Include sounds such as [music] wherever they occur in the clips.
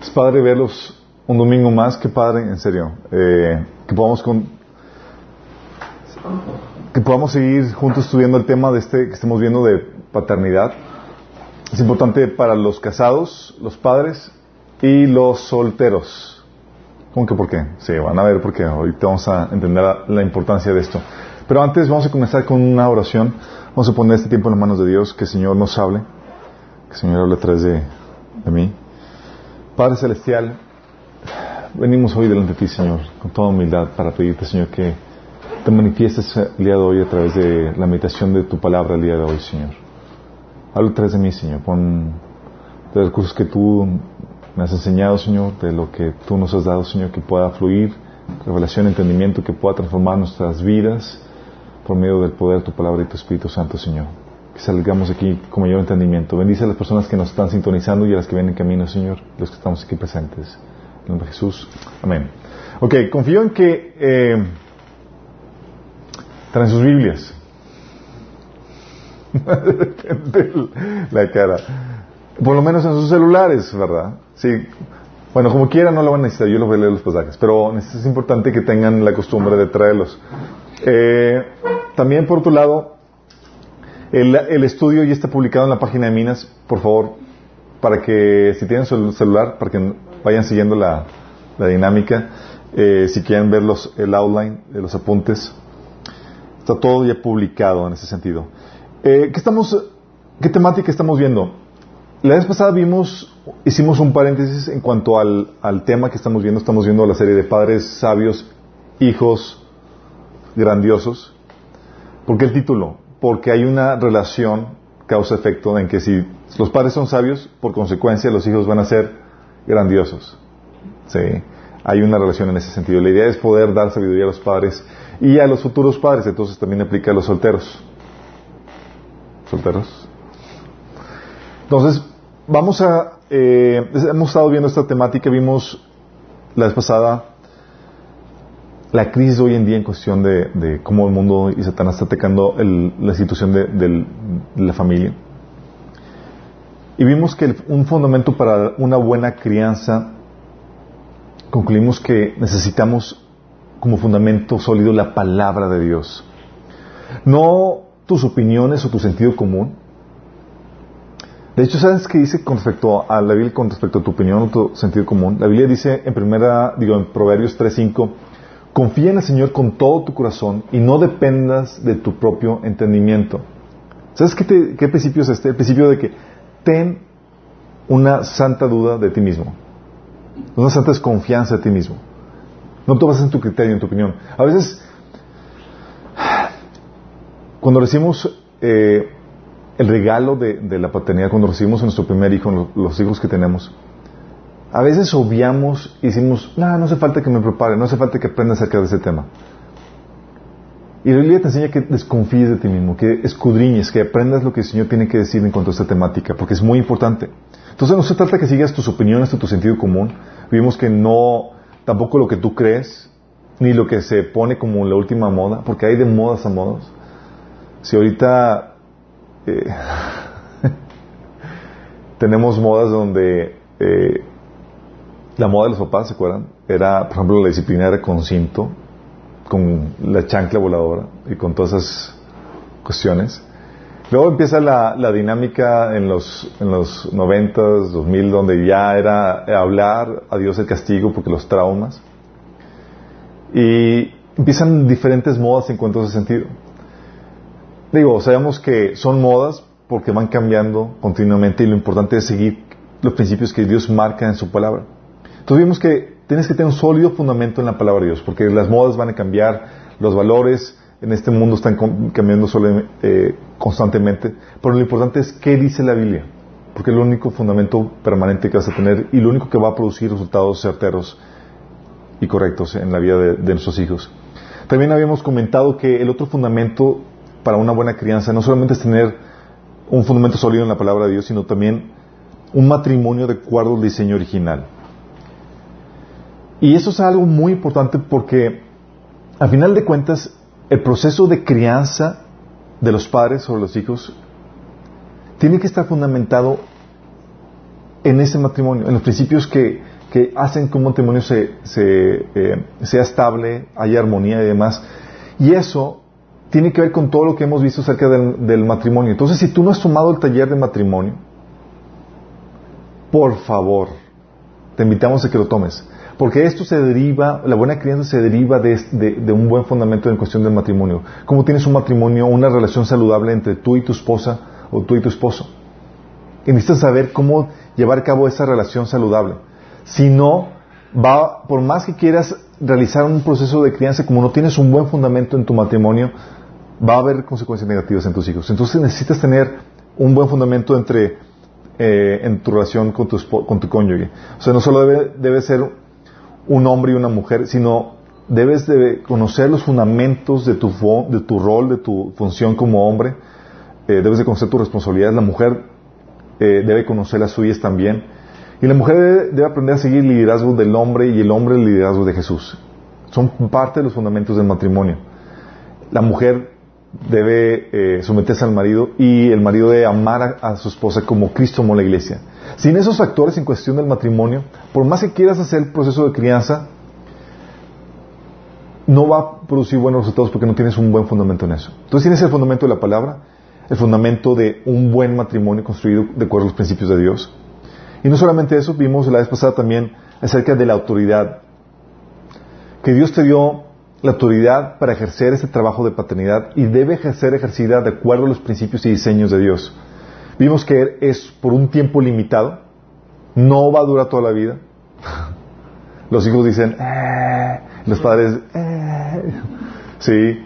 Es padre verlos un domingo más, que padre, en serio. Eh, que podamos que podamos seguir juntos estudiando el tema de este que estemos viendo de paternidad. Es importante para los casados, los padres y los solteros. ¿Cómo que por qué? Sí, van a ver por qué. Ahorita vamos a entender la importancia de esto. Pero antes vamos a comenzar con una oración. Vamos a poner este tiempo en las manos de Dios, que Señor nos hable, que el Señor hable a través de, mí. Padre Celestial, venimos hoy delante de ti, Señor, con toda humildad para pedirte, Señor, que te manifiestes el día de hoy a través de la meditación de tu palabra el día de hoy, Señor. Habla a través de mí, Señor, de los recursos que tú me has enseñado, Señor, de lo que tú nos has dado, Señor, que pueda fluir, revelación, entendimiento, que pueda transformar nuestras vidas por medio del poder de tu palabra y tu Espíritu Santo, Señor. Que salgamos aquí con mayor entendimiento. Bendice a las personas que nos están sintonizando y a las que vienen en camino, Señor, los que estamos aquí presentes. En nombre de Jesús. Amén. Ok, confío en que eh, traen sus Biblias. [laughs] la cara. Por lo menos en sus celulares, ¿verdad? Sí. Bueno, como quiera no lo van a necesitar, yo los voy a leer los pasajes, pero es importante que tengan la costumbre de traerlos. Eh, también, por otro lado, el, estudio ya está publicado en la página de Minas, por favor, para que, si tienen su celular, para que vayan siguiendo la, la dinámica, eh, si quieren ver los, el outline de los apuntes, está todo ya publicado en ese sentido. Eh, ¿qué, estamos, ¿Qué temática estamos viendo? La vez pasada vimos, hicimos un paréntesis en cuanto al, al tema que estamos viendo, estamos viendo la serie de padres sabios, hijos grandiosos. ¿Por qué el título? Porque hay una relación causa-efecto en que si los padres son sabios, por consecuencia los hijos van a ser grandiosos. Sí, hay una relación en ese sentido. La idea es poder dar sabiduría a los padres y a los futuros padres, entonces también aplica a los solteros. ¿Solteros? Entonces, vamos a... Eh, hemos estado viendo esta temática, vimos la vez pasada la crisis hoy en día en cuestión de, cómo el mundo y Satanás está atacando el, la situación de, la familia. Y vimos que un fundamento para una buena crianza, concluimos que necesitamos como fundamento sólido la palabra de Dios. No tus opiniones o tu sentido común. De hecho, ¿sabes qué dice con respecto a la Biblia, con respecto a tu opinión o tu sentido común? La Biblia dice en primera, digo, en Proverbios 3.5, Confía en el Señor con todo tu corazón y no dependas de tu propio entendimiento. ¿Sabes qué, te, principio es este? El principio de que ten una santa duda de ti mismo. Una santa desconfianza de ti mismo. No te en tu criterio, en tu opinión. A veces, cuando recibimos eh, el regalo de, de, la paternidad, cuando recibimos a nuestro primer hijo, los hijos que tenemos, a veces obviamos y decimos, no, no hace falta que me prepare, no hace falta que aprenda acerca de ese tema. Y la Biblia te enseña que desconfíes de ti mismo, que escudriñes, que aprendas lo que el Señor tiene que decir en cuanto a esta temática, porque es muy importante. Entonces no se trata que sigas tus opiniones o tu sentido común. Vimos que no, tampoco lo que tú crees, ni lo que se pone como la última moda, porque hay de modas a modas. Si ahorita eh, [laughs] tenemos modas donde eh, la moda de los papás, ¿se acuerdan? Era, por ejemplo, la disciplina era con cinto, con la chancla voladora y con todas esas cuestiones. Luego empieza la, dinámica en los, en los 90, 2000, donde ya era hablar a Dios el castigo porque los traumas. Y empiezan diferentes modas en cuanto a ese sentido. Digo, sabemos que son modas porque van cambiando continuamente y lo importante es seguir los principios que Dios marca en su palabra. Entonces vimos que tienes que tener un sólido fundamento en la palabra de Dios, porque las modas van a cambiar, los valores en este mundo están cambiando eh, constantemente, pero lo importante es qué dice la Biblia, porque es el único fundamento permanente que vas a tener y lo único que va a producir resultados certeros y correctos en la vida de, de nuestros hijos. También habíamos comentado que el otro fundamento para una buena crianza no solamente es tener un fundamento sólido en la palabra de Dios, sino también un matrimonio de acuerdo al diseño original. Y eso es algo muy importante porque, al final de cuentas, el proceso de crianza de los padres sobre los hijos tiene que estar fundamentado en ese matrimonio, en los principios que, que hacen que un matrimonio se, eh, sea estable, haya armonía y demás. Y eso tiene que ver con todo lo que hemos visto acerca del, del, matrimonio. Entonces, si tú no has tomado el taller de matrimonio, por favor, te invitamos a que lo tomes. Porque esto se deriva, la buena crianza se deriva de, un buen fundamento en cuestión del matrimonio. ¿Cómo tienes un matrimonio, una relación saludable entre tú y tu esposa o tú y tu esposo? Y necesitas saber cómo llevar a cabo esa relación saludable. Si no, va, por más que quieras realizar un proceso de crianza, como no tienes un buen fundamento en tu matrimonio, va a haber consecuencias negativas en tus hijos. Entonces necesitas tener un buen fundamento entre, eh, en tu relación con tu, con tu cónyuge. O sea, no solo debe, debe ser un hombre y una mujer, sino debes de conocer los fundamentos de tu, de tu rol, de tu función como hombre, eh, debes de conocer tus responsabilidades, la mujer eh, debe conocer las suyas también, y la mujer debe, debe, aprender a seguir el liderazgo del hombre y el hombre el liderazgo de Jesús. Son parte de los fundamentos del matrimonio. La mujer debe eh, someterse al marido y el marido debe amar a, a, su esposa como Cristo amó la iglesia. Sin esos factores en cuestión del matrimonio, por más que quieras hacer el proceso de crianza, no va a producir buenos resultados porque no tienes un buen fundamento en eso. Entonces tienes el fundamento de la palabra, el fundamento de un buen matrimonio construido de acuerdo a los principios de Dios. Y no solamente eso, vimos la vez pasada también acerca de la autoridad. Que Dios te dio la autoridad para ejercer ese trabajo de paternidad y debe ser ejercida de acuerdo a los principios y diseños de Dios. Vimos que es por un tiempo limitado, no va a durar toda la vida. [laughs] Los hijos dicen, eh", los padres, eh". sí.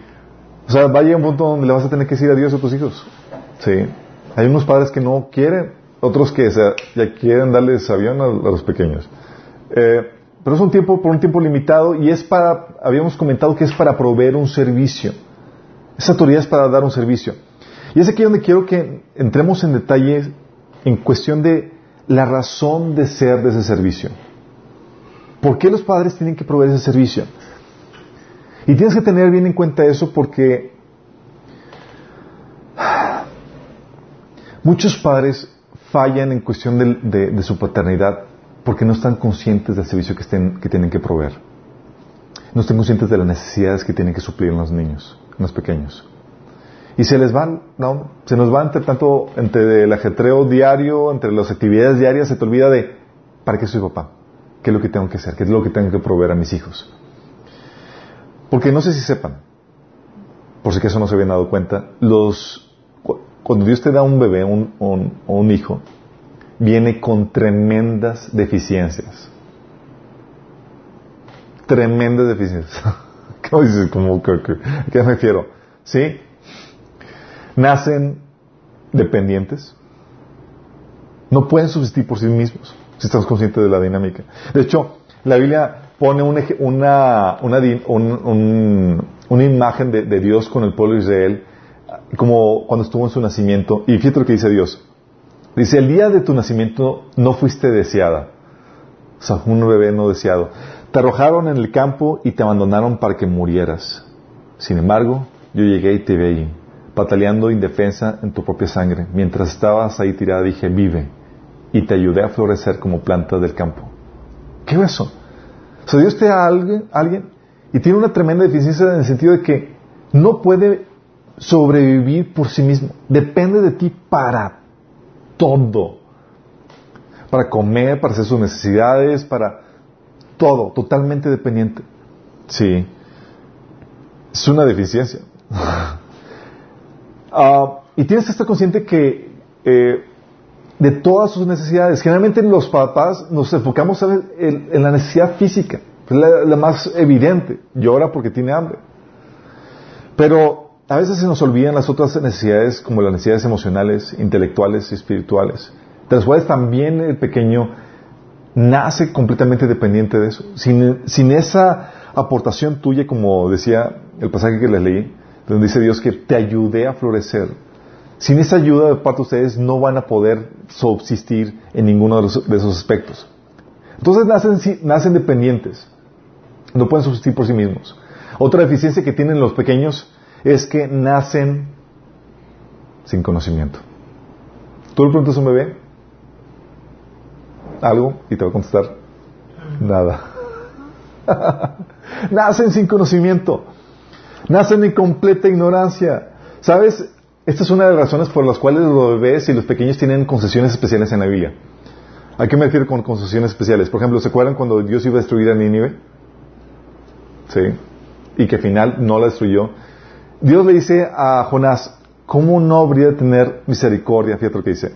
O sea, va a llegar un punto donde le vas a tener que decir adiós a tus hijos. Sí. Hay unos padres que no quieren, otros que ya quieren darles avión a, a los pequeños. Eh, pero es un tiempo, por un tiempo limitado y es para, habíamos comentado que es para proveer un servicio. Esa autoridad es para dar un servicio. Y es aquí donde quiero que entremos en detalles en cuestión de la razón de ser de ese servicio. ¿Por qué los padres tienen que proveer ese servicio? Y tienes que tener bien en cuenta eso porque muchos padres fallan en cuestión de, su paternidad porque no están conscientes del servicio que, tienen que proveer. No están conscientes de las necesidades que tienen que suplir los niños, los pequeños. Y se les van, ¿no? Se nos va entre tanto, entre el ajetreo diario, entre las actividades diarias, se te olvida de, ¿para qué soy papá? ¿Qué es lo que tengo que hacer? ¿Qué es lo que tengo que proveer a mis hijos? Porque no sé si sepan, por si acaso no se habían dado cuenta, los, cuando Dios te da un bebé un, un, hijo, viene con tremendas deficiencias. Tremendas deficiencias. [laughs] ¿Cómo dices? ¿Cómo, qué, qué, qué me refiero? ¿Sí? Nacen dependientes. No pueden subsistir por sí mismos, si estamos conscientes de la dinámica. De hecho, la Biblia pone un, una, una, un, un, una, imagen de, de, Dios con el pueblo de Israel, como cuando estuvo en su nacimiento. Y fíjate lo que dice Dios. Dice, el día de tu nacimiento no fuiste deseada. O sea, un bebé no deseado. Te arrojaron en el campo y te abandonaron para que murieras. Sin embargo, yo llegué y te vi pataleando indefensa en tu propia sangre. Mientras estabas ahí tirada dije, vive. Y te ayudé a florecer como planta del campo. ¿Qué es eso? O sea, Dios te da a alguien, alguien y tiene una tremenda deficiencia en el sentido de que no puede sobrevivir por sí mismo. Depende de ti para todo. Para comer, para hacer sus necesidades, para todo, totalmente dependiente. Sí. Es una deficiencia. [laughs] uh, y tienes que estar consciente que eh, de todas sus necesidades, generalmente los papás nos enfocamos en, en, la necesidad física, la, la, más evidente, llora porque tiene hambre. Pero a veces se nos olvidan las otras necesidades como las necesidades emocionales, intelectuales y espirituales, de las cuales también el pequeño nace completamente dependiente de eso. Sin, sin esa aportación tuya, como decía el pasaje que les leí, donde dice Dios que te ayude a florecer. Sin esa ayuda de parte de ustedes no van a poder subsistir en ninguno de, esos aspectos. Entonces nacen, nacen dependientes. No pueden subsistir por sí mismos. Otra deficiencia que tienen los pequeños es que nacen sin conocimiento. Tú le preguntas a un bebé algo y te va a contestar nada. [laughs] Nacen sin conocimiento. Nacen en completa ignorancia. ¿Sabes? Esta es una de las razones por las cuales los bebés y los pequeños tienen concesiones especiales en la Biblia. ¿A qué me refiero con concesiones especiales? Por ejemplo, ¿se acuerdan cuando Dios iba a destruir a Nínive? Sí. Y que al final no la destruyó. Dios le dice a Jonás, ¿cómo no habría de tener misericordia? Fíjate lo que dice.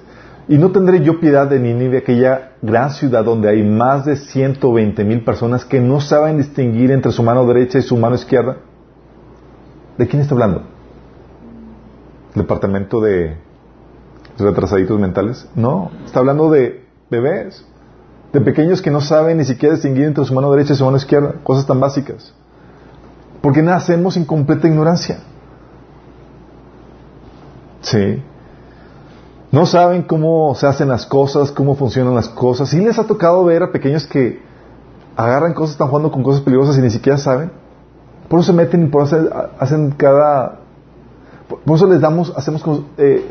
Y no tendré yo piedad de Nínive, aquella gran ciudad donde hay más de 120 mil personas que no saben distinguir entre su mano derecha y su mano izquierda. ¿De quién está hablando? ¿Departamento de retrasaditos mentales? No, está hablando de bebés, de pequeños que no saben ni siquiera distinguir entre su mano derecha y su mano izquierda, cosas tan básicas. Porque nacemos en completa ignorancia. Sí. No saben cómo se hacen las cosas, cómo funcionan las cosas. ¿Sí les ha tocado ver a pequeños que agarran cosas, están jugando con cosas peligrosas y ni siquiera saben? Por eso se meten y por eso hacen cada... Por eso les damos, hacemos... Eh,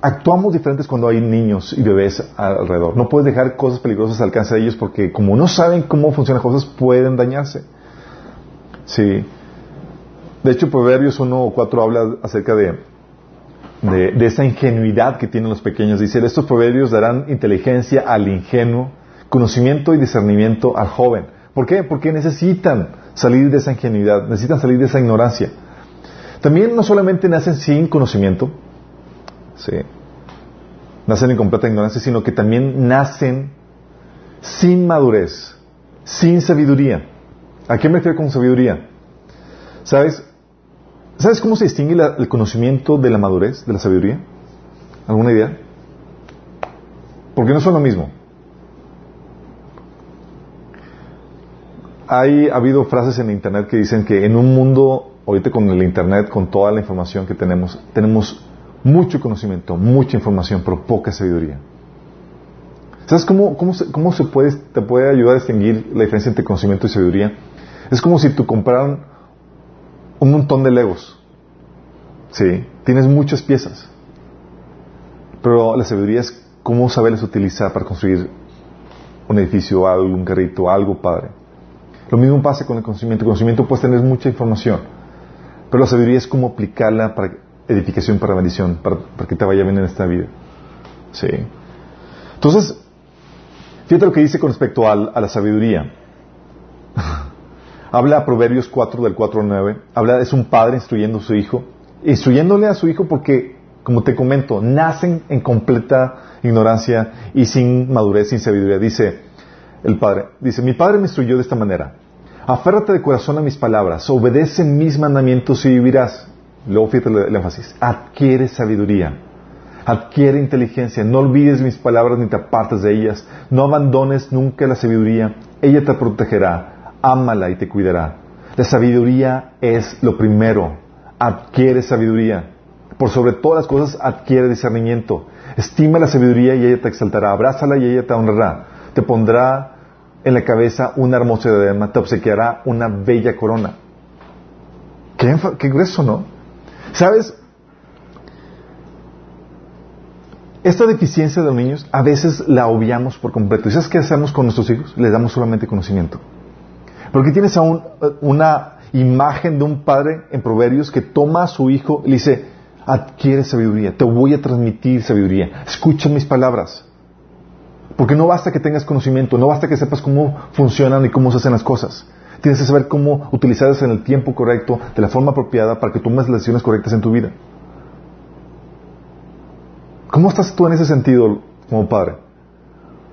actuamos diferentes cuando hay niños y bebés alrededor. No puedes dejar cosas peligrosas al alcance de ellos porque como no saben cómo funcionan cosas, pueden dañarse. Sí. De hecho, Proverbios 1 o 4 habla acerca de de, esa ingenuidad que tienen los pequeños. Dice, estos proverbios darán inteligencia al ingenuo, conocimiento y discernimiento al joven. ¿Por qué? Porque necesitan salir de esa ingenuidad, necesitan salir de esa ignorancia. También no solamente nacen sin conocimiento, ¿sí? nacen en completa ignorancia, sino que también nacen sin madurez, sin sabiduría. ¿A qué me refiero con sabiduría? ¿Sabes? ¿Sabes cómo se distingue el conocimiento de la madurez, de la sabiduría? ¿Alguna idea? Porque no son lo mismo. Hay, ha habido frases en Internet que dicen que en un mundo, ahorita con el Internet, con toda la información que tenemos, tenemos mucho conocimiento, mucha información, pero poca sabiduría. ¿Sabes cómo, cómo, cómo se puede, te puede ayudar a distinguir la diferencia entre conocimiento y sabiduría? Es como si tú compraran un montón de legos. Sí, tienes muchas piezas. Pero la sabiduría es cómo saberlas utilizar para construir un edificio, algo, un carrito, algo padre. Lo mismo pasa con el conocimiento. El conocimiento puede tener mucha información, pero la sabiduría es cómo aplicarla para edificación, para bendición, para, que te vaya bien en esta vida. Sí. Entonces, fíjate lo que dice con respecto a la sabiduría. [laughs] Habla Proverbios 4 del 4 al 9. Habla, es un padre instruyendo a su hijo. Instruyéndole a su hijo porque, como te comento, nacen en completa ignorancia y sin madurez, sin sabiduría. Dice el padre, dice, mi padre me instruyó de esta manera. Aférrate de corazón a mis palabras, obedece mis mandamientos y vivirás. Luego fíjate el énfasis, adquiere sabiduría, adquiere inteligencia, no olvides mis palabras ni te apartes de ellas, no abandones nunca la sabiduría, ella te protegerá ámala y te cuidará. La sabiduría es lo primero. Adquiere sabiduría. Por sobre todas las cosas, adquiere discernimiento. Estima la sabiduría y ella te exaltará. Abrázala y ella te honrará. Te pondrá en la cabeza una hermosa diadema. Te obsequiará una bella corona. Qué, qué grueso, ¿no? ¿Sabes? Esta deficiencia de los niños a veces la obviamos por completo. ¿Y sabes qué hacemos con nuestros hijos? Les damos solamente conocimiento. Porque tienes aún una imagen de un padre en Proverbios que toma a su hijo y le dice, adquiere sabiduría, te voy a transmitir sabiduría, escucha mis palabras. Porque no basta que tengas conocimiento, no basta que sepas cómo funcionan y cómo se hacen las cosas. Tienes que saber cómo utilizarlas en el tiempo correcto, de la forma apropiada, para que tomes las decisiones correctas en tu vida. ¿Cómo estás tú en ese sentido como padre?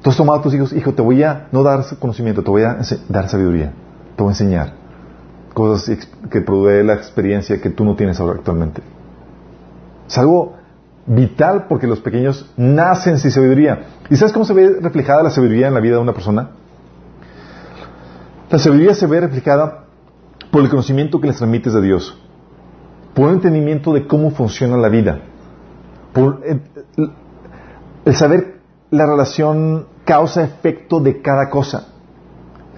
Tú has tomado a tus hijos, hijo, te voy a no dar conocimiento, te voy a dar sabiduría te voy a enseñar cosas que provee la experiencia que tú no tienes ahora actualmente. Es vital porque los pequeños nacen sin sabiduría. ¿Y sabes cómo se ve reflejada la sabiduría en la vida de una persona? La sabiduría se ve reflejada por el conocimiento que les transmites de Dios, por el entendimiento de cómo funciona la vida, por el, el saber la relación causa-efecto de cada cosa.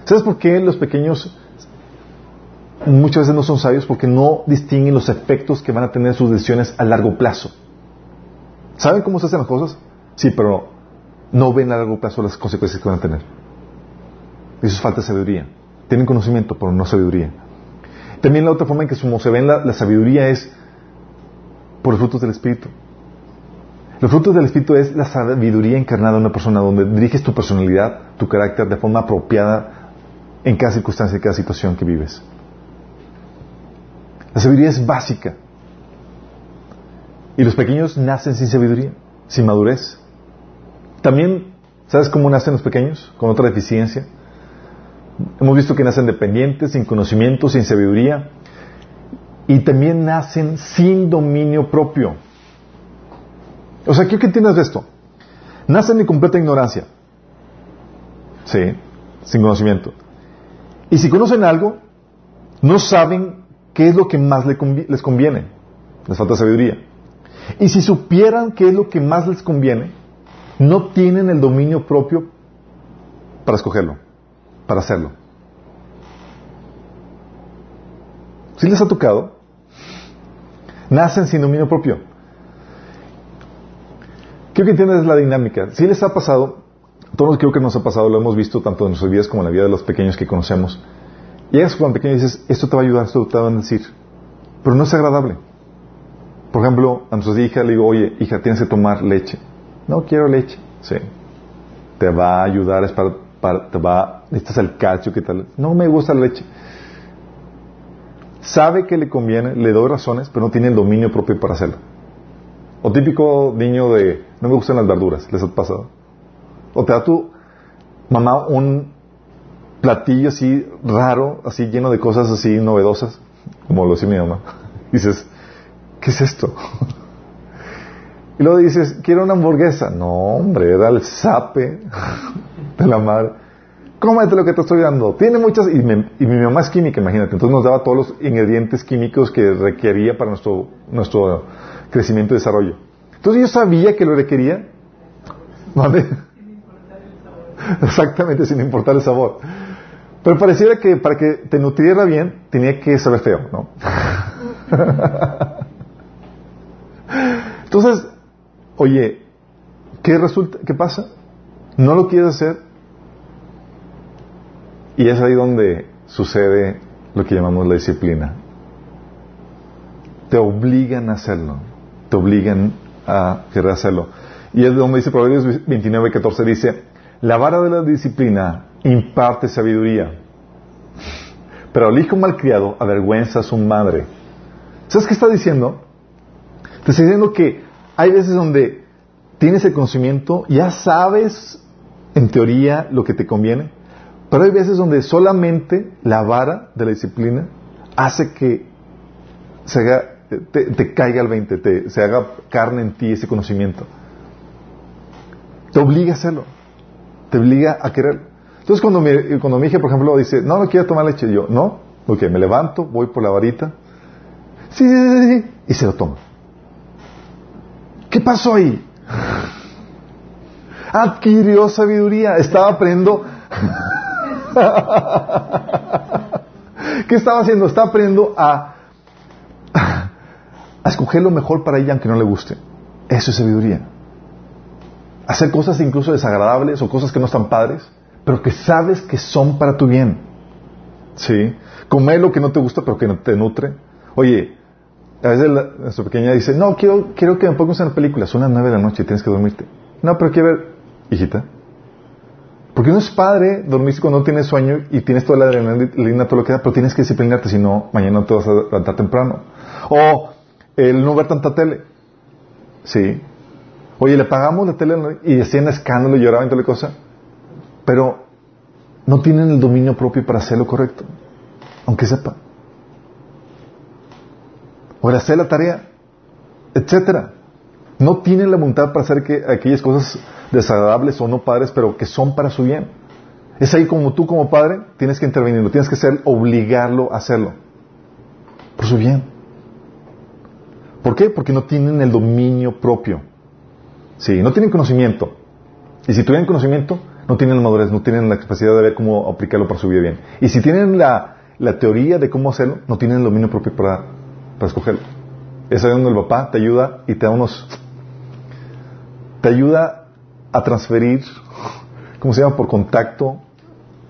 ¿Sabes por qué los pequeños muchas veces no son sabios porque no distinguen los efectos que van a tener sus decisiones a largo plazo. ¿Saben cómo se hacen las cosas? Sí, pero no ven a largo plazo las consecuencias que van a tener. Eso es falta de sabiduría. Tienen conocimiento, pero no sabiduría. También la otra forma en que se ven la, sabiduría es por los frutos del Espíritu. Los frutos del Espíritu es la sabiduría encarnada en una persona donde diriges tu personalidad, tu carácter de forma apropiada en cada circunstancia, en cada situación que vives. La sabiduría es básica. Y los pequeños nacen sin sabiduría, sin madurez. También, ¿sabes cómo nacen los pequeños? Con otra deficiencia. Hemos visto que nacen dependientes, sin conocimiento, sin sabiduría. Y también nacen sin dominio propio. O sea, quiero que entiendas esto. Nacen en completa ignorancia. Sí, sin conocimiento. Y si conocen algo, no saben qué es lo que más les conviene. Les falta sabiduría. Y si supieran qué es lo que más les conviene, no tienen el dominio propio para escogerlo, para hacerlo. Si les ha tocado, nacen sin dominio propio. Quiero que entiendas la dinámica. Si les ha pasado, todos creo que nos ha pasado, lo hemos visto tanto en nuestras vidas como en la vida de los pequeños que conocemos. Llegas cuando pequeño y dices, esto te va a ayudar, esto te va a decir. Pero no es agradable. Por ejemplo, a nuestra hija le digo, oye, hija, tienes que tomar leche. No quiero leche. Sí. Te va a ayudar, es para, te va, necesitas el calcio, ¿qué tal? No me gusta la leche. Sabe que le conviene, le doy razones, pero no tiene el dominio propio para hacerlo. O típico niño de, no me gustan las verduras, ¿les ha pasado? O te da tu mamá un platillo así raro, así lleno de cosas así novedosas, como lo decía mi mamá. [laughs] dices, ¿qué es esto? [laughs] y luego dices, quiero una hamburguesa. No, hombre, era el sape de la madre. Cómete lo que te estoy dando. Tiene muchas, y, mi mamá es química, imagínate. Entonces nos daba todos los ingredientes químicos que requería para nuestro, nuestro crecimiento y desarrollo. Entonces yo sabía que lo requería. ¿Vale? Exactamente, sin importar el sabor. Pero pareciera que para que te nutriera bien, tenía que saber feo, ¿no? [laughs] Entonces, oye, ¿qué resulta? ¿Qué pasa? No lo quieres hacer. Y es ahí donde sucede lo que llamamos la disciplina. Te obligan a hacerlo. Te obligan a querer hacerlo. Y es donde dice Proverbios 29, 14, dice, la vara de la disciplina imparte sabiduría, pero el hijo malcriado avergüenza a su madre. ¿Sabes qué está diciendo? Te está diciendo que hay veces donde tienes el conocimiento, ya sabes en teoría lo que te conviene, pero hay veces donde solamente la vara de la disciplina hace que se haga, te, caiga el 20, te, se haga carne en ti ese conocimiento. Te obliga a hacerlo, te obliga a querer. Entonces cuando mi, cuando mi hija, por ejemplo, dice, no, no quiero tomar leche, yo, no, ok, me levanto, voy por la varita, sí, sí, sí, sí, y se lo toma. ¿Qué pasó ahí? Adquirió sabiduría, estaba aprendiendo. ¿Qué estaba haciendo? Estaba aprendiendo a, a escoger lo mejor para ella aunque no le guste. Eso es sabiduría. Hacer cosas incluso desagradables o cosas que no están padres, pero que sabes que son para tu bien. ¿Sí? Comer lo que no te gusta pero que no te nutre. Oye, a veces nuestra pequeña dice, no, quiero, quiero que me pongas una película, son las nueve de la noche y tienes que dormirte. No, pero quiero ver, hijita. Porque no es padre dormirse cuando no tienes sueño y tienes toda la adrenalina, todo lo que da, pero tienes que disciplinarte, si no, mañana no te vas a levantar temprano. O el no ver tanta tele. Sí. Oye, le pagamos la tele y hacían escándalo y lloraban y toda la cosa. Pero no tienen el dominio propio para hacer lo correcto. Aunque sepa el hacer la tarea, etcétera. No tienen la voluntad para hacer que aquellas cosas desagradables o no padres, pero que son para su bien. Es ahí como tú como padre tienes que intervenirlo, tienes que ser, obligarlo a hacerlo. Por su bien. ¿Por qué? Porque no tienen el dominio propio. Sí, no tienen conocimiento. Y si tuvieran conocimiento, no tienen la madurez, no tienen la capacidad de ver cómo aplicarlo para su vida bien. Y si tienen la, la teoría de cómo hacerlo, no tienen el dominio propio para, para escogerlo. Es ahí donde el papá te ayuda y te da unos... Te ayuda a transferir, ¿cómo se llama? Por contacto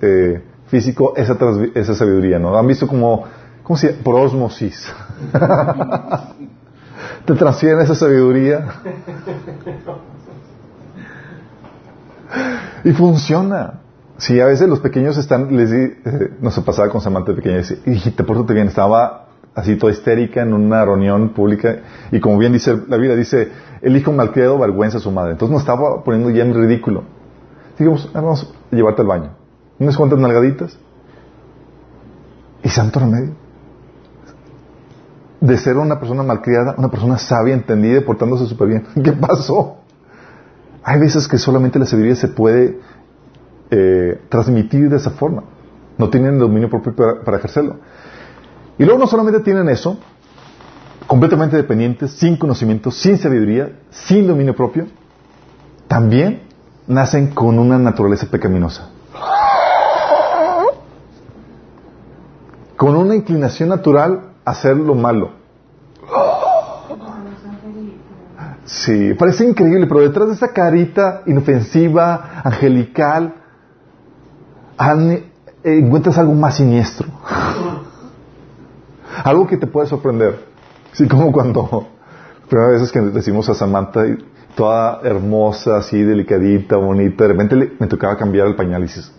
eh, físico, esa, esa sabiduría, ¿no? Han visto como, ¿cómo se llama? Por osmosis. [laughs] te transfieren esa sabiduría. y funciona. Sí, a veces los pequeños están, les eh, no se pasaba con Samantha pequeña, dice, hijita, pórtate bien, estaba así toda histérica en una reunión pública y como bien dice la Biblia, dice, el hijo malcriado vergüenza a su madre. Entonces nos estaba poniendo ya en ridículo. Digamos, vamos a llevarte al baño. Unas cuantas nalgaditas y santo remedio. De ser una persona malcriada, una persona sabia, entendida y portándose súper bien. [laughs] ¿Qué pasó? Hay veces que solamente la sabiduría se puede eh, transmitir de esa forma. No tienen dominio propio para, ejercerlo. Y luego no solamente tienen eso, completamente dependientes, sin conocimiento, sin sabiduría, sin dominio propio, también nacen con una naturaleza pecaminosa. Con una inclinación natural a hacer lo malo. Sí, parece increíble, pero detrás de esa carita inofensiva, angelical, eh, encuentras algo más siniestro. Algo que te puede sorprender. Así como cuando, primera vez que decimos a Samantha, toda hermosa, así delicadita, bonita, de repente me tocaba cambiar el pañal y dices,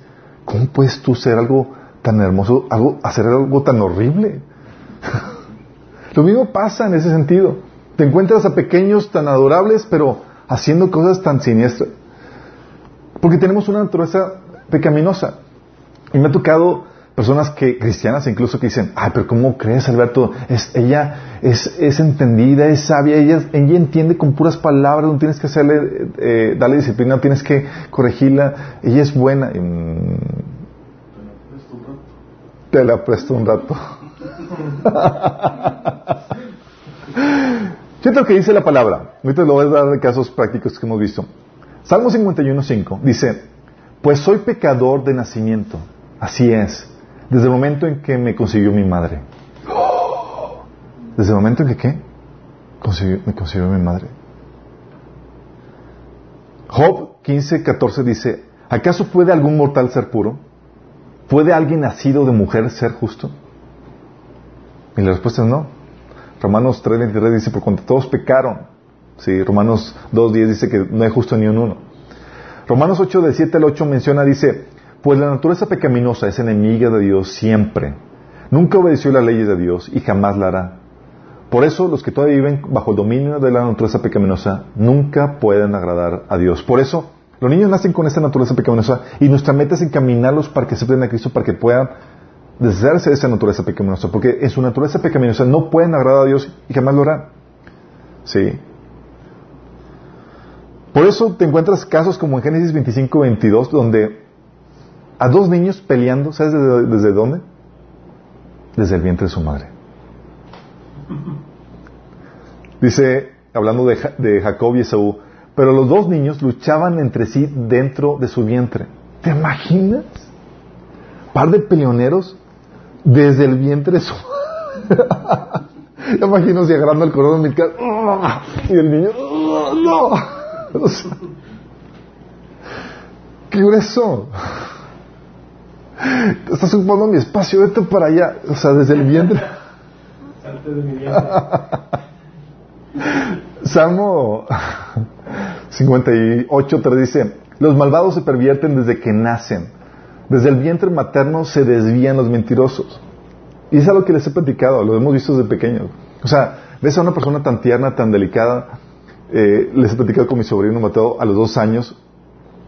¿cómo puedes tú ser algo tan hermoso, algo, hacer algo tan horrible? [laughs] Lo mismo pasa en ese sentido. Te encuentras a pequeños tan adorables, pero haciendo cosas tan siniestras. Porque tenemos una naturaleza pecaminosa. Y me ha tocado personas que, cristianas incluso, que dicen, ay, pero ¿cómo crees, Alberto? Es, ella es, es entendida, es sabia, ella, ella entiende con puras palabras, no tienes que hacerle, eh, darle disciplina, no tienes que corregirla, ella es buena. Mm, te la presto un rato. [laughs] Siento lo que dice la palabra. Ahorita lo voy a dar de casos prácticos que hemos visto. Salmo 51.5 dice, pues soy pecador de nacimiento. Así es. Desde el momento en que me consiguió mi madre. Desde el momento en que qué? me consiguió mi madre. Job 15.14 dice, ¿acaso puede algún mortal ser puro? ¿Puede alguien nacido de mujer ser justo? Y la respuesta es no. Romanos 3.23 dice, por cuanto todos pecaron. Sí, Romanos 2.10 dice que no hay justo ni un uno. Romanos 8, de 7 al 8 menciona, dice, pues la naturaleza pecaminosa es enemiga de Dios siempre. Nunca obedeció las leyes de Dios y jamás la hará. Por eso los que todavía viven bajo el dominio de la naturaleza pecaminosa nunca pueden agradar a Dios. Por eso los niños nacen con esta naturaleza pecaminosa y nuestra meta es encaminarlos para que acepten a Cristo, para que puedan deshacerse de esa naturaleza pecaminosa, porque en su naturaleza pecaminosa no pueden agradar a Dios y jamás lo harán. ¿Sí? Por eso te encuentras casos como en Génesis 25, 22, donde a dos niños peleando, ¿sabes desde, dónde? Desde el vientre de su madre. Dice, hablando de, de Jacob y Esaú, pero los dos niños luchaban entre sí dentro de su vientre. ¿Te imaginas? Par de peleoneros desde el vientre su... [laughs] Imagino si agarrando el cordón umbilical y el niño ¡No! [laughs] ¡Qué grueso! Estás ocupando mi espacio, vete para allá. O sea, desde el vientre. Salte de mi vientre. Salmo 58, 3 dice, los malvados se pervierten desde que nacen desde el vientre materno se desvían los mentirosos. Y es algo que les he platicado, lo hemos visto desde pequeños. O sea, ves a una persona tan tierna, tan delicada. Eh, les he platicado con mi sobrino Mateo a los dos años,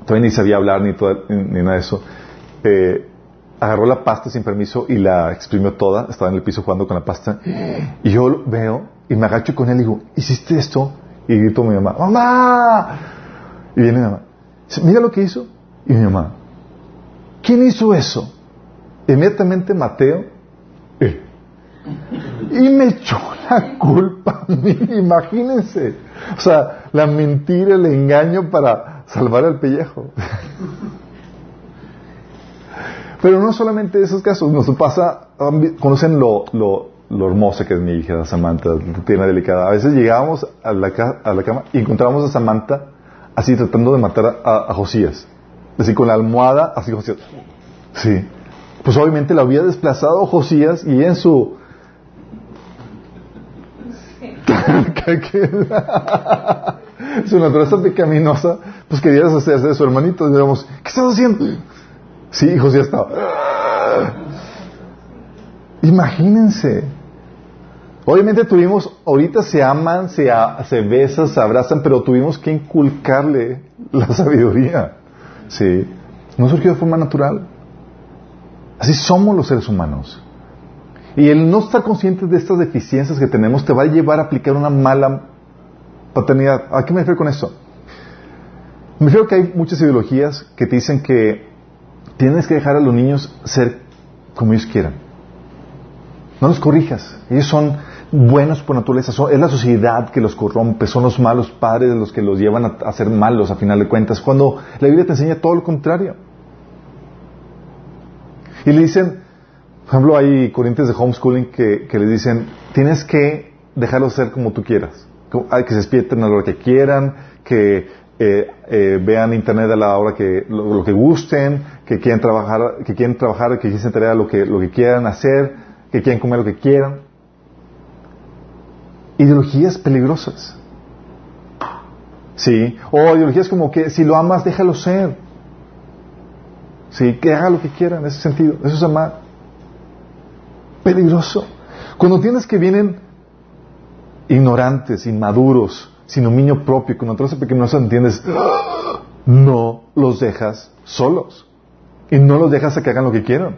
todavía ni sabía hablar ni, ni nada de eso. Eh, agarró la pasta sin permiso y la exprimió toda. Estaba en el piso jugando con la pasta. Y yo veo y me agacho con él y digo, ¿hiciste esto? Y grito a mi mamá, ¡Mamá! Y viene mi mamá. Mira lo que hizo. Y mi mamá, ¿Quién hizo eso? Inmediatamente Mateo. Y me echó [laughs] la culpa a mí, imagínense. O sea, la mentira, el engaño para salvar al pellejo. Pero no solamente esos casos, nos pasa conocen lo, lo, lo hermosa que es mi hija Samantha, tiene delicada. A veces llegábamos a la, a la cama y encontrábamos a Samantha así tratando de matar a, Josías. Así con la almohada, así Josías. Sí. Pues obviamente la había desplazado Josías y en su... [laughs] su naturaleza pecaminosa, pues quería deshacerse de su hermanito. Y digamos, ¿qué estás haciendo? Sí, Josías estaba... Imagínense. Obviamente tuvimos, ahorita se aman, se, se besan, se abrazan, pero tuvimos que inculcarle la sabiduría. Sí. No surgió de forma natural. Así somos los seres humanos. Y el no estar consciente de estas deficiencias que tenemos te va a llevar a aplicar una mala paternidad. ¿A qué me refiero con eso? Me refiero que hay muchas ideologías que te dicen que tienes que dejar a los niños ser como ellos quieran. No los corrijas. Ellos son buenos por naturaleza. es la sociedad que los corrompe, son los malos padres los que los llevan a, ser malos a final de cuentas, cuando la Biblia te enseña todo lo contrario. Y le dicen, por ejemplo, hay corrientes de homeschooling que, que le dicen, tienes que dejarlos ser como tú quieras. Que se despierten a hora que quieran, que eh, eh, vean internet a la hora que lo, que gusten, que quieran trabajar, que quieren trabajar, que quieran tarea lo que lo que quieran hacer, que quieran comer lo que quieran ideologías peligrosas. ¿Sí? O ideologías como que si lo amas, déjalo ser. ¿Sí? Que haga lo que quiera en ese sentido. Eso es amar. Peligroso. Cuando tienes que vienen ignorantes, inmaduros, sin dominio propio, con otros que no se entiendes, no los dejas solos. Y no los dejas a que hagan lo que quieran.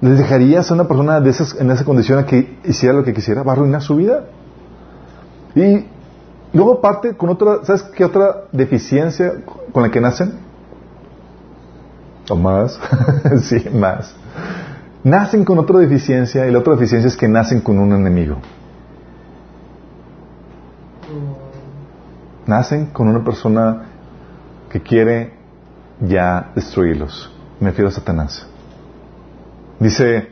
¿Les dejarías a una persona de esas, en esa condición a que hiciera lo que quisiera? Va a arruinar su vida. Y luego parte con otra, ¿sabes qué otra deficiencia con la que nacen? ¿O más? [laughs] sí, más. Nacen con otra deficiencia y la otra deficiencia es que nacen con un enemigo. Nacen con una persona que quiere ya destruirlos. Me refiero a Satanás. Dice,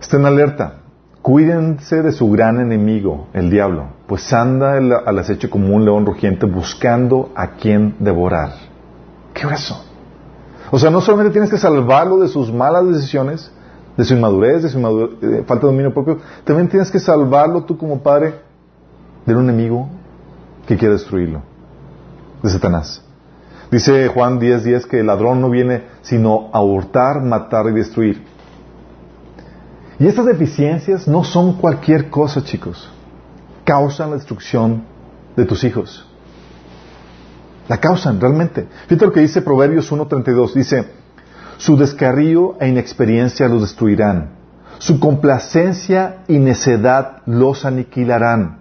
estén alerta, cuídense de su gran enemigo, el diablo, pues anda al acecho como un león rugiente buscando a quien devorar. ¿Qué eso? O sea, no solamente tienes que salvarlo de sus malas decisiones, de su inmadurez, de su eh, falta de dominio propio, también tienes que salvarlo tú como padre de un enemigo que quiere destruirlo, de Satanás. Dice Juan 10:10 10, que el ladrón no viene sino a hurtar, matar y destruir. Y estas deficiencias no son cualquier cosa, chicos. Causan la destrucción de tus hijos. La causan, realmente. Fíjate lo que dice Proverbios 1.32. Dice, su descarrío e inexperiencia los destruirán. Su complacencia y necedad los aniquilarán.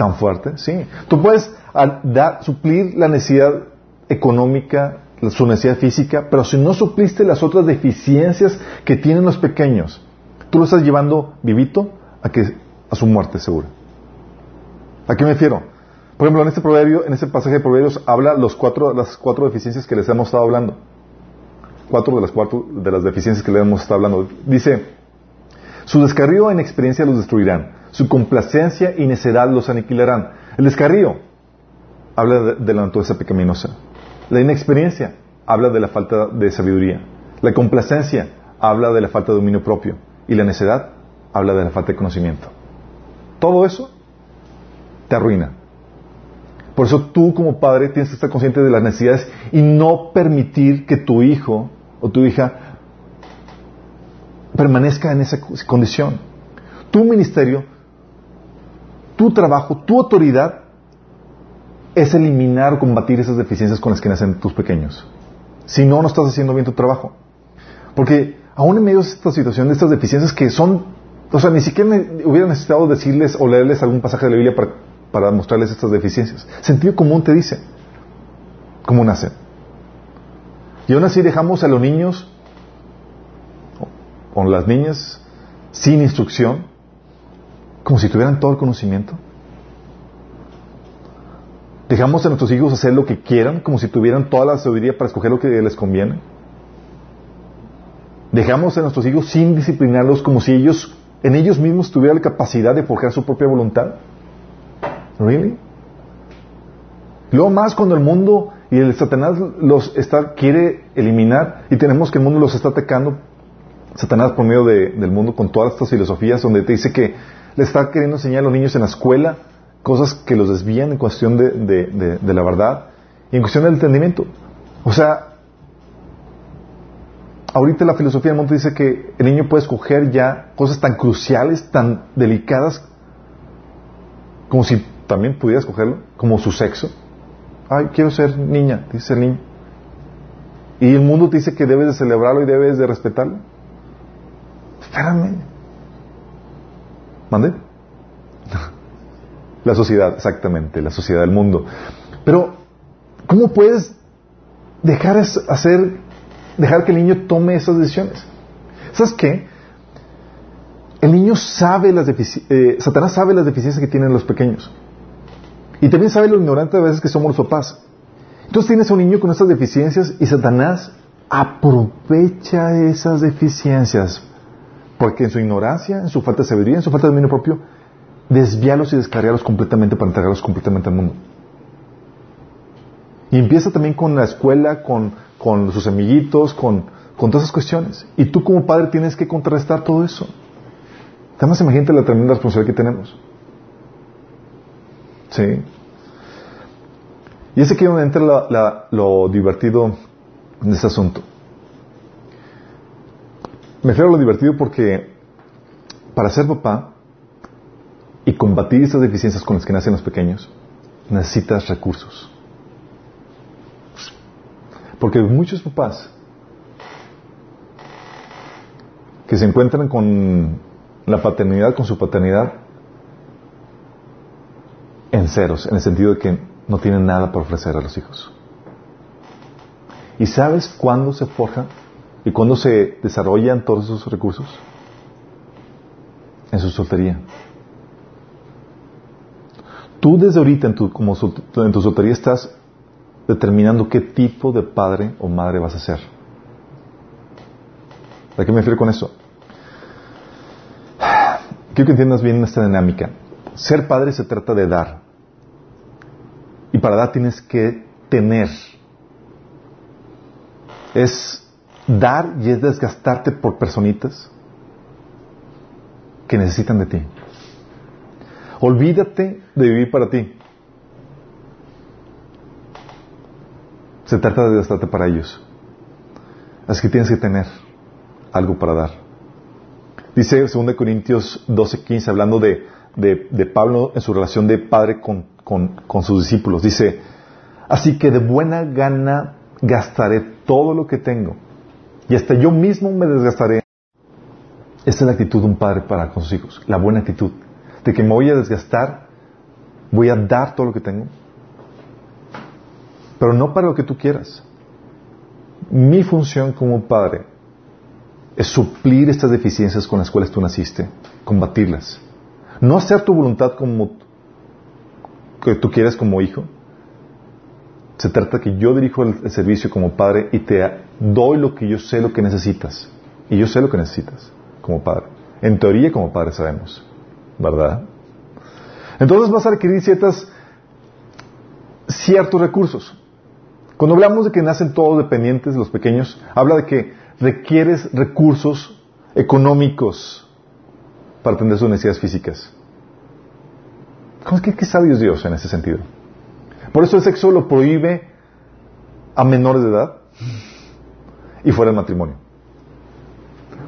Tan fuerte, sí. Tú puedes dar, suplir la necesidad económica, su necesidad física, pero si no supliste las otras deficiencias que tienen los pequeños, tú lo estás llevando vivito a, que, a su muerte segura. ¿A qué me refiero? Por ejemplo, en este proverbio, en este pasaje de proverbios, habla los cuatro, las cuatro deficiencias que les hemos estado hablando. Cuatro de las cuatro de las deficiencias que les hemos estado hablando. Dice, su descarrío en experiencia los destruirán, su complacencia y necedad los aniquilarán. El descarrío habla de, la naturaleza pecaminosa. La inexperiencia habla de la falta de sabiduría. La complacencia habla de la falta de dominio propio. Y la necedad habla de la falta de conocimiento. Todo eso te arruina. Por eso tú como padre tienes que estar consciente de las necesidades y no permitir que tu hijo o tu hija permanezca en esa condición. Tu ministerio, tu trabajo, tu autoridad es eliminar o combatir esas deficiencias con las que nacen tus pequeños. Si no, no estás haciendo bien tu trabajo. Porque aún en medio de esta situación, de estas deficiencias que son, o sea, ni siquiera hubiera necesitado decirles o leerles algún pasaje de la Biblia para, mostrarles estas deficiencias. Sentido común te dice cómo nacen. Y aún así dejamos a los niños o las niñas sin instrucción, como si tuvieran todo el conocimiento. Dejamos a nuestros hijos hacer lo que quieran, como si tuvieran toda la sabiduría para escoger lo que les conviene. Dejamos a nuestros hijos sin disciplinarlos como si ellos, en ellos mismos tuvieran la capacidad de forjar su propia voluntad. ¿Really? Luego más cuando el mundo y el Satanás los está, quiere eliminar y tenemos que el mundo los está atacando, Satanás por medio del mundo con todas estas filosofías donde te dice que le está queriendo enseñar a los niños en la escuela cosas que los desvían en cuestión de, de la verdad y en cuestión del entendimiento. O sea, ahorita la filosofía del mundo dice que el niño puede escoger ya cosas tan cruciales, tan delicadas, como si también pudiera escogerlo, como su sexo. Ay, quiero ser niña, dice el niño. Y el mundo te dice que debes de celebrarlo y debes de respetarlo. Espérame. ¿Mande? La sociedad, exactamente, la sociedad del mundo. Pero, ¿cómo puedes dejar hacer, dejar que el niño tome esas decisiones? ¿Sabes qué? El niño sabe las deficiencias, eh, Satanás sabe las deficiencias que tienen los pequeños. Y también sabe lo ignorante a veces que somos los papás. Entonces tienes a un niño con esas deficiencias y Satanás aprovecha esas deficiencias. Porque en su ignorancia, en su falta de sabiduría, en su falta de dominio propio, desviarlos y descargarlos completamente para entregarlos completamente al mundo. Y empieza también con la escuela, con, con sus amiguitos, con, con todas esas cuestiones. Y tú como padre tienes que contrarrestar todo eso. Además, imagínate la tremenda responsabilidad que tenemos. Sí. Y ese aquí donde entra lo divertido de este asunto. Me refiero a lo divertido porque para ser papá y combatir esas deficiencias con las que nacen los pequeños, necesitas recursos. Porque muchos papás que se encuentran con la paternidad, con su paternidad, en ceros, en el sentido de que no tienen nada por ofrecer a los hijos. ¿Y sabes cuándo se forja y cuándo se desarrollan todos esos recursos? En su soltería. Tú desde ahorita en tu, como en tu soltería estás determinando qué tipo de padre o madre vas a ser. ¿A qué me refiero con eso? Quiero que entiendas bien esta dinámica. Ser padre se trata de dar. Y para dar tienes que tener. Es dar y es desgastarte por personitas que necesitan de ti. Olvídate de vivir para ti. Se trata de desgastarte para ellos. Así que tienes que tener algo para dar. Dice 2 Corintios 12:15, hablando de, de, Pablo en su relación de padre con, con, sus discípulos. Dice, así que de buena gana gastaré todo lo que tengo y hasta yo mismo me desgastaré. Esta es la actitud de un padre para con sus hijos, la buena actitud, de que me voy a desgastar, voy a dar todo lo que tengo, pero no para lo que tú quieras. Mi función como padre es suplir estas deficiencias con las cuales tú naciste, combatirlas. No hacer tu voluntad como que tú quieres como hijo. Se trata que yo dirijo el, servicio como padre y te doy lo que yo sé lo que necesitas. Y yo sé lo que necesitas como padre. En teoría como padre sabemos. ¿Verdad? Entonces vas a adquirir ciertas, ciertos recursos. Cuando hablamos de que nacen todos dependientes, los pequeños, habla de que requieres recursos económicos para atender sus necesidades físicas. ¿Qué, qué sabio es Dios en ese sentido? Por eso el sexo lo prohíbe a menores de edad y fuera del matrimonio.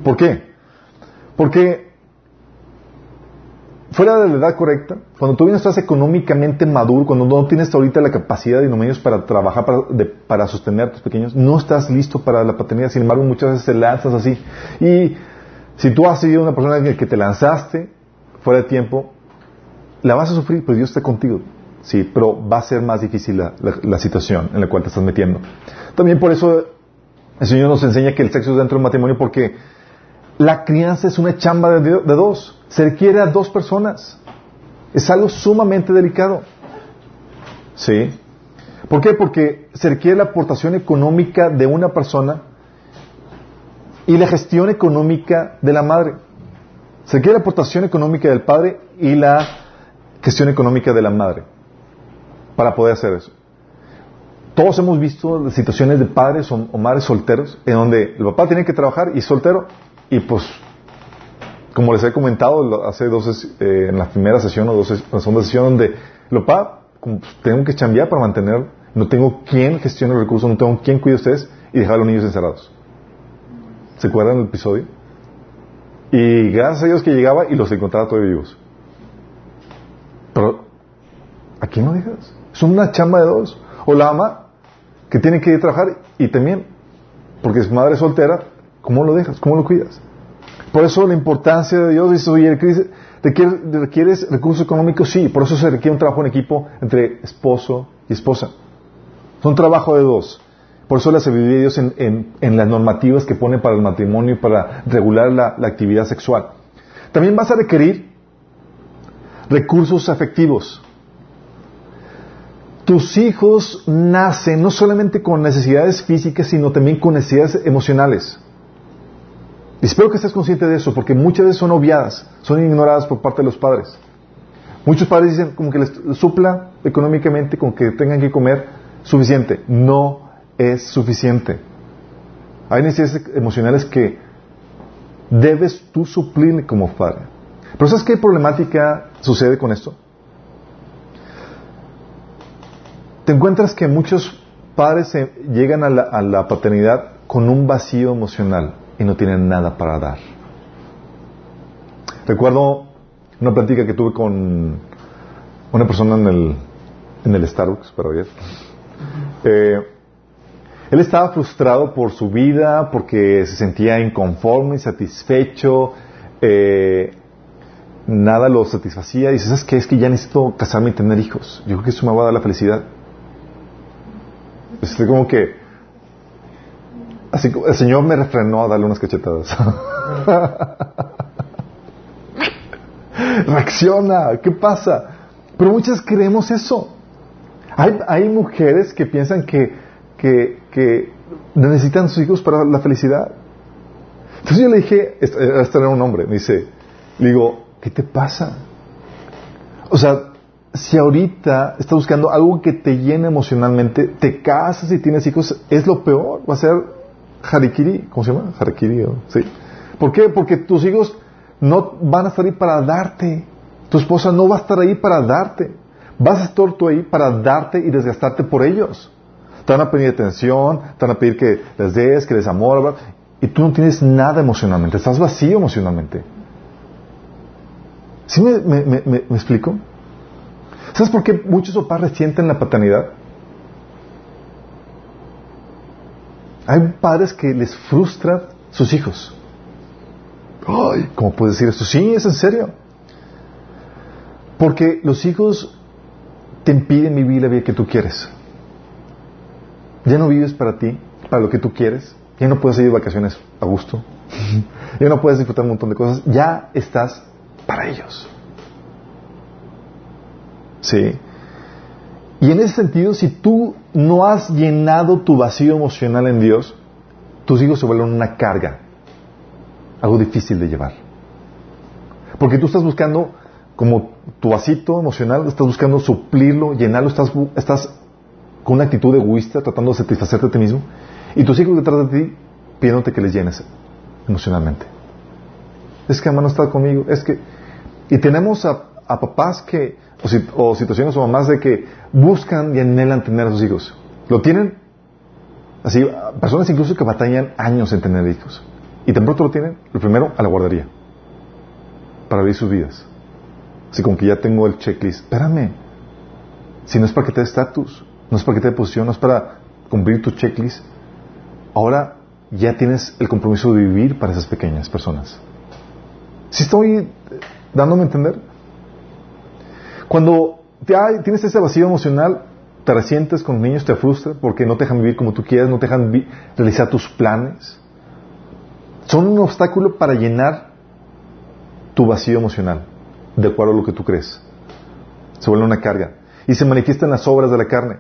¿Por qué? Porque fuera de la edad correcta, cuando tú no estás económicamente maduro, cuando no tienes ahorita la capacidad y los medios para trabajar, para, para, sostener a tus pequeños, no estás listo para la paternidad. Sin embargo, muchas veces te lanzas así. Y si tú has sido una persona en la que te lanzaste fuera de tiempo, la vas a sufrir, pero Dios está contigo. Sí, pero va a ser más difícil la, situación en la cual te estás metiendo. También por eso el Señor nos enseña que el sexo es dentro del matrimonio porque la crianza es una chamba de, de dos. Se requiere a dos personas. Es algo sumamente delicado. ¿Sí? ¿Por qué? Porque se requiere la aportación económica de una persona y la gestión económica de la madre. Se requiere la aportación económica del padre y la gestión económica de la madre para poder hacer eso. Todos hemos visto situaciones de padres o, madres solteros en donde el papá tiene que trabajar y es soltero y pues, como les he comentado hace dos, eh, en la primera sesión o dos, en la segunda sesión donde el papá, pues, tengo que cambiar para mantener, no tengo quien gestione los recursos, no tengo quien cuide a ustedes y dejar a los niños encerrados. ¿Se acuerdan del episodio? Y gracias a Dios que llegaba y los encontraba todavía vivos. Pero, ¿a quién lo dejas? Es una chamba de dos. O la ama que tiene que ir a trabajar y también, porque es madre soltera, ¿cómo lo dejas? ¿Cómo lo cuidas? Por eso la importancia de Dios dice, oye, ¿requieres, ¿requieres recursos económicos? Sí, por eso se requiere un trabajo en equipo entre esposo y esposa. Es un trabajo de dos. Por eso la sabiduría de Dios en, las normativas que pone para el matrimonio y para regular la, actividad sexual. También vas a requerir recursos afectivos. Tus hijos nacen no solamente con necesidades físicas, sino también con necesidades emocionales. Y espero que estés consciente de eso, porque muchas veces son obviadas, son ignoradas por parte de los padres. Muchos padres dicen como que les supla económicamente, con que tengan que comer suficiente. No es suficiente. Hay necesidades emocionales que debes tú suplir como padre. Pero ¿sabes qué problemática sucede con esto? Te encuentras que muchos padres llegan a la, paternidad con un vacío emocional y no tienen nada para dar. Recuerdo una plática que tuve con una persona en el, en el Starbucks para ayer. Eh, él estaba frustrado por su vida, porque se sentía inconforme, insatisfecho, eh, nada lo satisfacía. Y dice, ¿sabes qué? Es que ya necesito casarme y tener hijos. Yo creo que eso me va a dar la felicidad. Estoy como que... Así el Señor me refrenó a darle unas cachetadas. [laughs] Reacciona, ¿qué pasa? Pero muchas creemos eso. Hay, hay mujeres que piensan que que, necesitan sus hijos para la felicidad. Entonces yo le dije, este era un hombre, me dice, le digo, ¿qué te pasa? O sea, si ahorita estás buscando algo que te llene emocionalmente, te casas y tienes hijos, es lo peor, va a ser harikiri, ¿cómo se llama? Harikiri, ¿sí? ¿Por qué? Porque tus hijos no van a estar ahí para darte, tu esposa no va a estar ahí para darte, vas a estar tú ahí para darte y desgastarte por ellos. Te van a pedir atención, te van a pedir que les des, que les amor, y tú no tienes nada emocionalmente, estás vacío emocionalmente. ¿Sí me, explico? ¿Sabes por qué muchos papás resienten la paternidad? Hay padres que les frustran sus hijos. Ay, ¿cómo puedes decir esto? Sí, es en serio. Porque los hijos te impiden vivir la vida que tú quieres. Ya no vives para ti, para lo que tú quieres. Ya no puedes ir de vacaciones a gusto. [laughs] ya no puedes disfrutar un montón de cosas. Ya estás para ellos. ¿Sí? Y en ese sentido, si tú no has llenado tu vacío emocional en Dios, tus hijos se vuelven una carga. Algo difícil de llevar. Porque tú estás buscando, como tu vasito emocional, estás buscando suplirlo, llenarlo, estás, estás con una actitud egoísta, tratando de satisfacerte a ti mismo, y tus hijos detrás de ti pidiéndote que les llenes emocionalmente. Es que mamá no está conmigo, es que... Y tenemos a, papás que, o, situaciones o mamás de que buscan y anhelan tener a sus hijos. Lo tienen, así, personas incluso que batallan años en tener hijos. Y tan pronto lo tienen, lo primero, a la guardería, para vivir sus vidas. Así como que ya tengo el checklist. Espérame, si no es para que te dé estatus, no es para que te dé posición, no es para cumplir tu checklist. Ahora ya tienes el compromiso de vivir para esas pequeñas personas. Si estoy dándome a entender? Cuando tienes ese vacío emocional, te resientes con los niños, te frustra porque no te dejan vivir como tú quieres, no te dejan realizar tus planes. Son un obstáculo para llenar tu vacío emocional, de acuerdo a lo que tú crees. Se vuelve una carga. Y se manifiestan las obras de la carne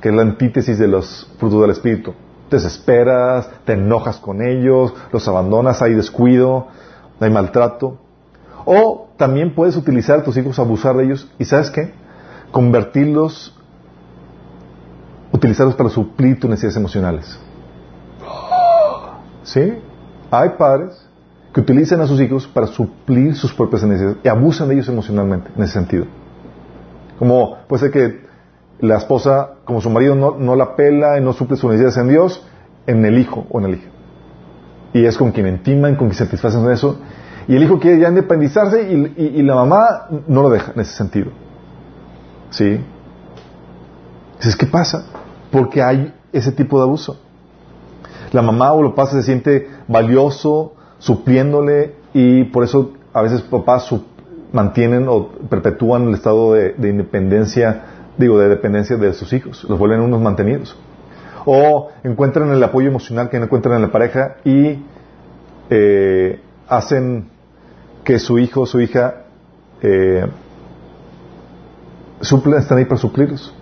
que es la antítesis de los frutos del Espíritu. te desesperas, te enojas con ellos, los abandonas, hay descuido, hay maltrato. O también puedes utilizar a tus hijos, abusar de ellos y ¿sabes qué? Convertirlos, utilizarlos para suplir tus necesidades emocionales. [gasps] ¿Sí? Hay padres que utilizan a sus hijos para suplir sus propias necesidades y abusan de ellos emocionalmente en ese sentido. Como puede ser que la esposa, como su marido no, no la pela y no suple sus necesidades en Dios, en el hijo o en la hija. Y es con quien intiman, con quien satisfacen eso. Y el hijo quiere ya independizarse y, y, la mamá no lo deja en ese sentido. ¿Sí? Entonces, ¿qué pasa? Porque hay ese tipo de abuso. La mamá o lo pasa se siente valioso, supliéndole y por eso a veces papás mantienen o perpetúan el estado de, independencia, digo, de dependencia de sus hijos, los vuelven unos mantenidos. O encuentran el apoyo emocional que no encuentran en la pareja y eh, hacen que su hijo o su hija eh, están ahí para suplirlos.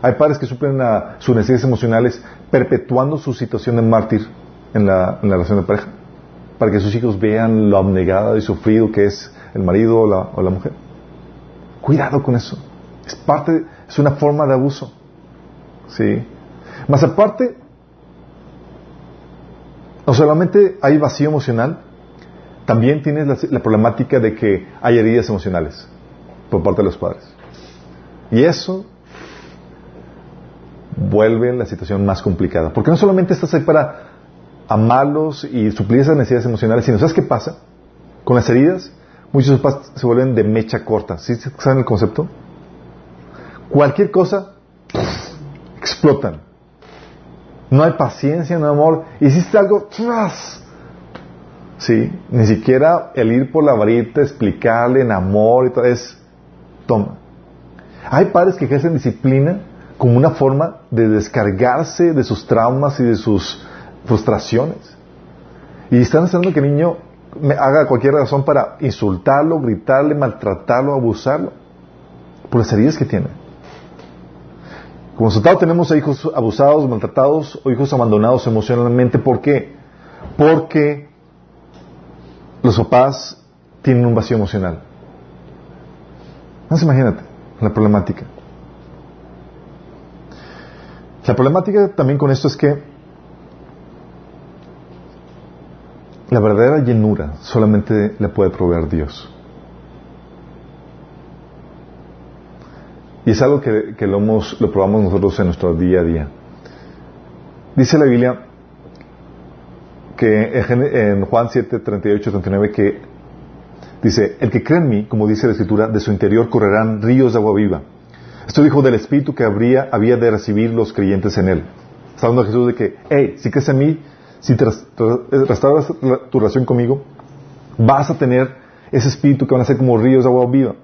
Hay padres que suplen a sus necesidades emocionales perpetuando su situación de mártir en la, la relación de pareja para que sus hijos vean lo abnegado y sufrido que es el marido o la, mujer. Cuidado con eso. Es parte, es una forma de abuso. ¿Sí? Más aparte, no solamente hay vacío emocional, también tienes la, problemática de que hay heridas emocionales por parte de los padres. Y eso vuelve la situación más complicada. Porque no solamente estás ahí para amarlos y suplir esas necesidades emocionales, sino ¿sabes qué pasa? Con las heridas, muchos papás se vuelven de mecha corta. ¿Sí saben el concepto? Cualquier cosa, explotan. No hay paciencia, no hay amor. Hiciste algo, ¡tras! Sí, ni siquiera el ir por la varita, explicarle en amor y todo, es, toma. Hay padres que ejercen disciplina como una forma de descargarse de sus traumas y de sus frustraciones. Y están haciendo que el niño haga cualquier razón para insultarlo, gritarle, maltratarlo, abusarlo, por las heridas que tiene. Como resultado tenemos a hijos abusados, maltratados o hijos abandonados emocionalmente. ¿Por qué? Porque los papás tienen un vacío emocional. Más imagínate la problemática. La problemática también con esto es que La verdadera llenura solamente le puede proveer Dios. Y es algo que, lo probamos nosotros en nuestro día a día. Dice la Biblia que en Juan 7, 38, 39 que dice, el que cree en mí, como dice la Escritura, de su interior correrán ríos de agua viva. Esto dijo del Espíritu que habría, había de recibir los creyentes en él. Está hablando Jesús de que, hey, si crees en mí, si te restauras tu relación conmigo, vas a tener ese espíritu que van a ser como ríos de agua viva,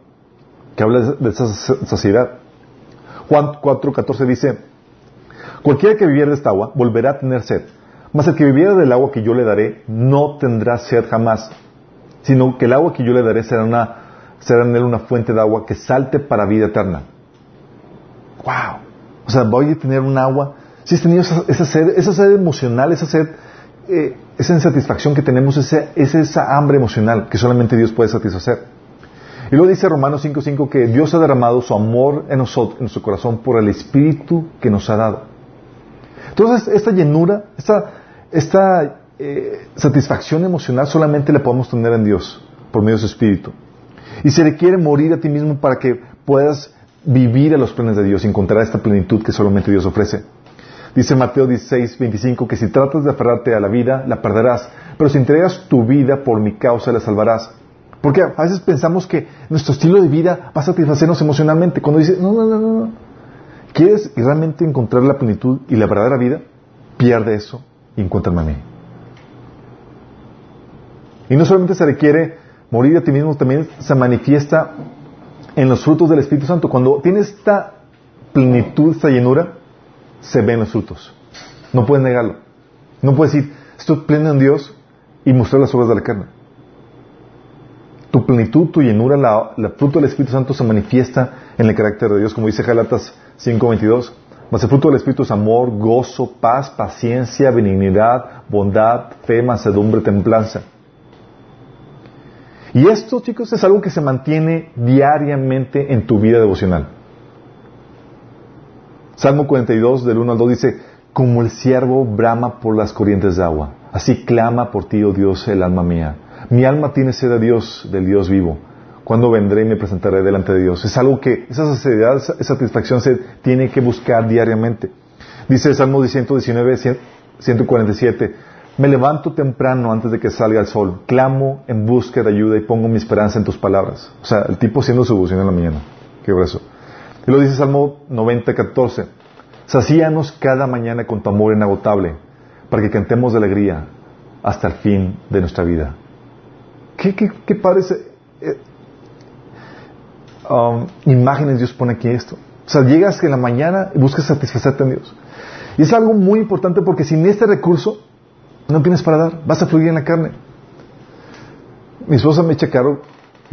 que habla de esa saciedad. Juan 4:14 dice, cualquiera que viviera de esta agua volverá a tener sed, mas el que viviera del agua que yo le daré no tendrá sed jamás, sino que el agua que yo le daré será, una, será en él una fuente de agua que salte para vida eterna. ¡Wow! O sea, voy a tener un agua si has tenido esa, sed, esa sed emocional, esa sed, eh, esa insatisfacción que tenemos, esa, es esa hambre emocional que solamente Dios puede satisfacer. Y luego dice Romanos 5.5 que Dios ha derramado su amor en nosotros, en nuestro corazón, por el Espíritu que nos ha dado. Entonces, esta llenura, esta, esta eh, satisfacción emocional solamente la podemos tener en Dios, por medio de su Espíritu. Y se requiere morir a ti mismo para que puedas vivir a los planes de Dios y encontrar esta plenitud que solamente Dios ofrece. Dice Mateo 16, 25 que si tratas de aferrarte a la vida, la perderás, pero si entregas tu vida por mi causa, la salvarás. Porque a veces pensamos que nuestro estilo de vida va a satisfacernos emocionalmente. Cuando dice, no, no, no, no. ¿Quieres realmente encontrar la plenitud y la verdadera vida? Pierde eso y encuéntrame a mí. Y no solamente se requiere morir a ti mismo, también se manifiesta en los frutos del Espíritu Santo. Cuando tienes esta plenitud, esta llenura, se ven los frutos. No puedes negarlo. No puedes decir, estoy pleno en Dios y mostrar las obras de la carne. Tu plenitud, tu llenura, la, fruto del Espíritu Santo se manifiesta en el carácter de Dios, como dice Galatas 5.22. Mas el fruto del Espíritu es amor, gozo, paz, paciencia, benignidad, bondad, fe, mansedumbre, templanza. Y esto, chicos, es algo que se mantiene diariamente en tu vida devocional. Salmo 42, del 1 al 2 dice, como el siervo brama por las corrientes de agua, así clama por ti, oh Dios, el alma mía. Mi alma tiene sed de Dios, del Dios vivo. ¿Cuándo vendré y me presentaré delante de Dios? Es algo que, esa saciedad, esa satisfacción se tiene que buscar diariamente. Dice Salmo 119, 147, me levanto temprano antes de que salga el sol, clamo en busca de ayuda y pongo mi esperanza en tus palabras. O sea, el tipo haciendo su devoción en la mañana. Qué grueso. Y lo dice Salmo 90, 14. Sacíanos cada mañana con tu amor inagotable, para que cantemos de alegría hasta el fin de nuestra vida. ¿Qué, qué, qué parece? Eh, um, imágenes Dios pone aquí esto. O sea, llegas en la mañana y buscas satisfacerte en Dios. Y es algo muy importante porque sin este recurso no tienes para dar, vas a fluir en la carne. Mi esposa me echa caro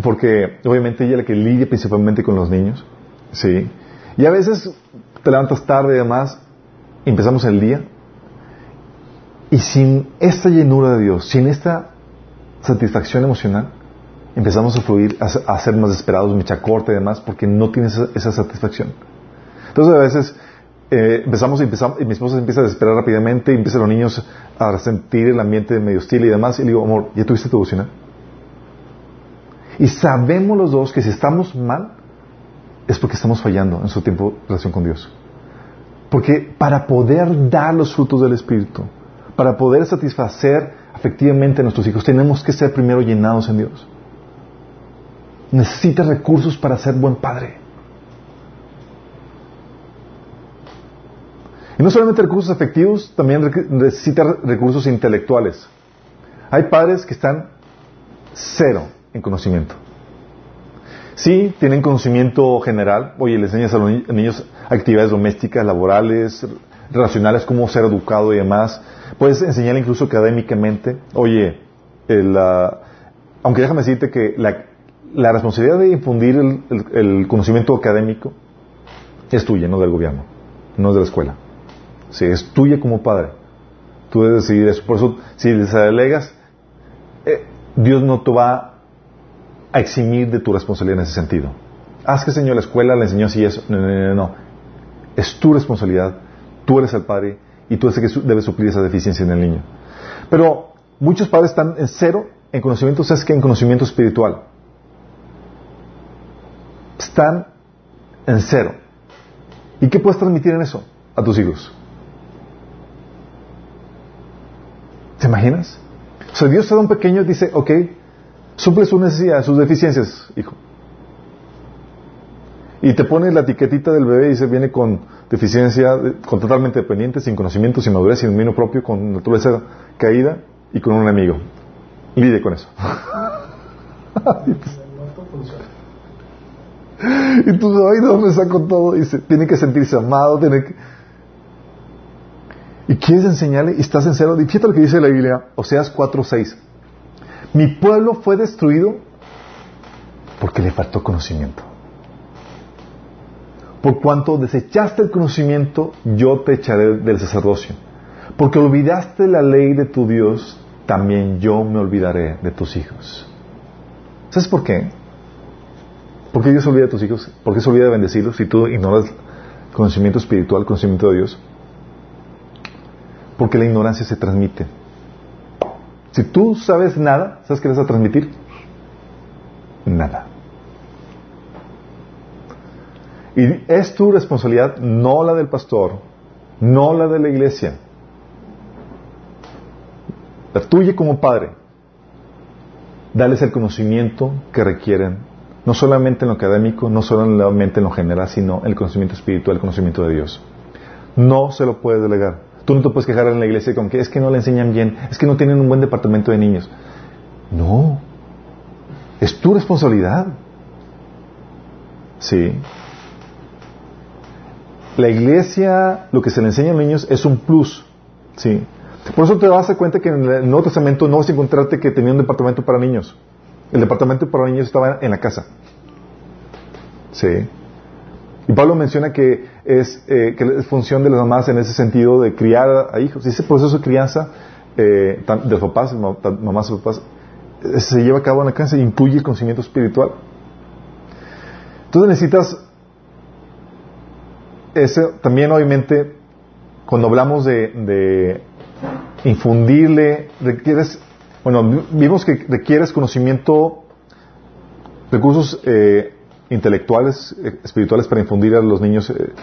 porque obviamente ella es la que lidia principalmente con los niños. Sí. Y a veces te levantas tarde y demás, empezamos el día, y sin esta llenura de Dios, sin esta satisfacción emocional, empezamos a fluir, a, ser más desesperados, mecha corta y demás, porque no tienes esa, satisfacción. Entonces a veces eh, empezamos, y empezamos y mi esposa empieza a desesperar rápidamente y empiezan los niños a sentir el ambiente medio hostil y demás, y le digo, amor, ¿ya tuviste tu devocional? Y sabemos los dos que si estamos mal, es porque estamos fallando en su tiempo de relación con Dios. Porque para poder dar los frutos del Espíritu, para poder satisfacer efectivamente a nuestros hijos, tenemos que ser primero llenados en Dios. Necesita recursos para ser buen padre. Y no solamente recursos afectivos, también necesita recursos intelectuales. Hay padres que están cero en conocimiento. Sí, tienen conocimiento general. Oye, le enseñas a los niños actividades domésticas, laborales, relacionales, cómo ser educado y demás. Puedes enseñar incluso académicamente. Oye, aunque déjame decirte que la, responsabilidad de infundir el, conocimiento académico es tuya, no del gobierno, no es de la escuela. Sí, es tuya como padre. Tú debes decidir eso. Por eso, si les delegas, eh, Dios no te va a eximir de tu responsabilidad en ese sentido. Haz que Señor la escuela le enseñó así eso. No, no, no, no. Es tu responsabilidad. Tú eres el padre y tú eres el que debes suplir esa deficiencia en el niño. Pero muchos padres están en cero en conocimiento, ¿sabes que En conocimiento espiritual. Están en cero. ¿Y qué puedes transmitir en eso a tus hijos? ¿Te imaginas? O sea, Dios te da un pequeño y dice, ok, Suple sus necesidades, sus deficiencias, hijo. Y te pone la etiquetita del bebé y dice, viene con deficiencia, con totalmente dependiente, sin conocimiento, sin madurez, sin dominio propio, con naturaleza caída y con un enemigo. Lide con eso. [laughs] y tú, ay, ¿dónde saco todo? Dice, tiene que sentirse amado, tiene que... Y quieres enseñarle y estás en cero. Y fíjate lo que dice la Biblia, Oseas 4.6. Mi pueblo fue destruido porque le faltó conocimiento. Por cuanto desechaste el conocimiento, yo te echaré del sacerdocio. Porque olvidaste la ley de tu Dios, también yo me olvidaré de tus hijos. ¿Sabes por qué? ¿Por qué Dios olvida de tus hijos? ¿Por qué se olvida de bendecirlos si tú ignoras conocimiento espiritual, conocimiento de Dios? Porque la ignorancia se transmite. Si tú sabes nada, ¿sabes qué vas a transmitir? Nada. Y es tu responsabilidad, no la del pastor, no la de la iglesia. La tuya como padre. Darles el conocimiento que requieren, no solamente en lo académico, no solamente en lo general, sino el conocimiento espiritual, el conocimiento de Dios. No se lo puede delegar. Tú no te puedes quejar en la iglesia con que es que no le enseñan bien, es que no tienen un buen departamento de niños. No. Es tu responsabilidad. Sí. La iglesia, lo que se le enseña a los niños es un plus. Sí. Por eso te vas a dar cuenta que en el Nuevo Testamento no vas a encontrarte que tenía un departamento para niños. El departamento para niños estaba en la casa. Sí. Y Pablo menciona que es, eh, que es función de las mamás en ese sentido de criar a hijos. Y ese proceso de crianza eh, de los papás, mamás papás, eh, se lleva a cabo en la crianza e incluye el conocimiento espiritual. Entonces necesitas ese, también obviamente cuando hablamos de, de infundirle, requieres, bueno, vimos que requieres conocimiento, recursos eh, intelectuales, eh, espirituales para infundir a los niños, eh,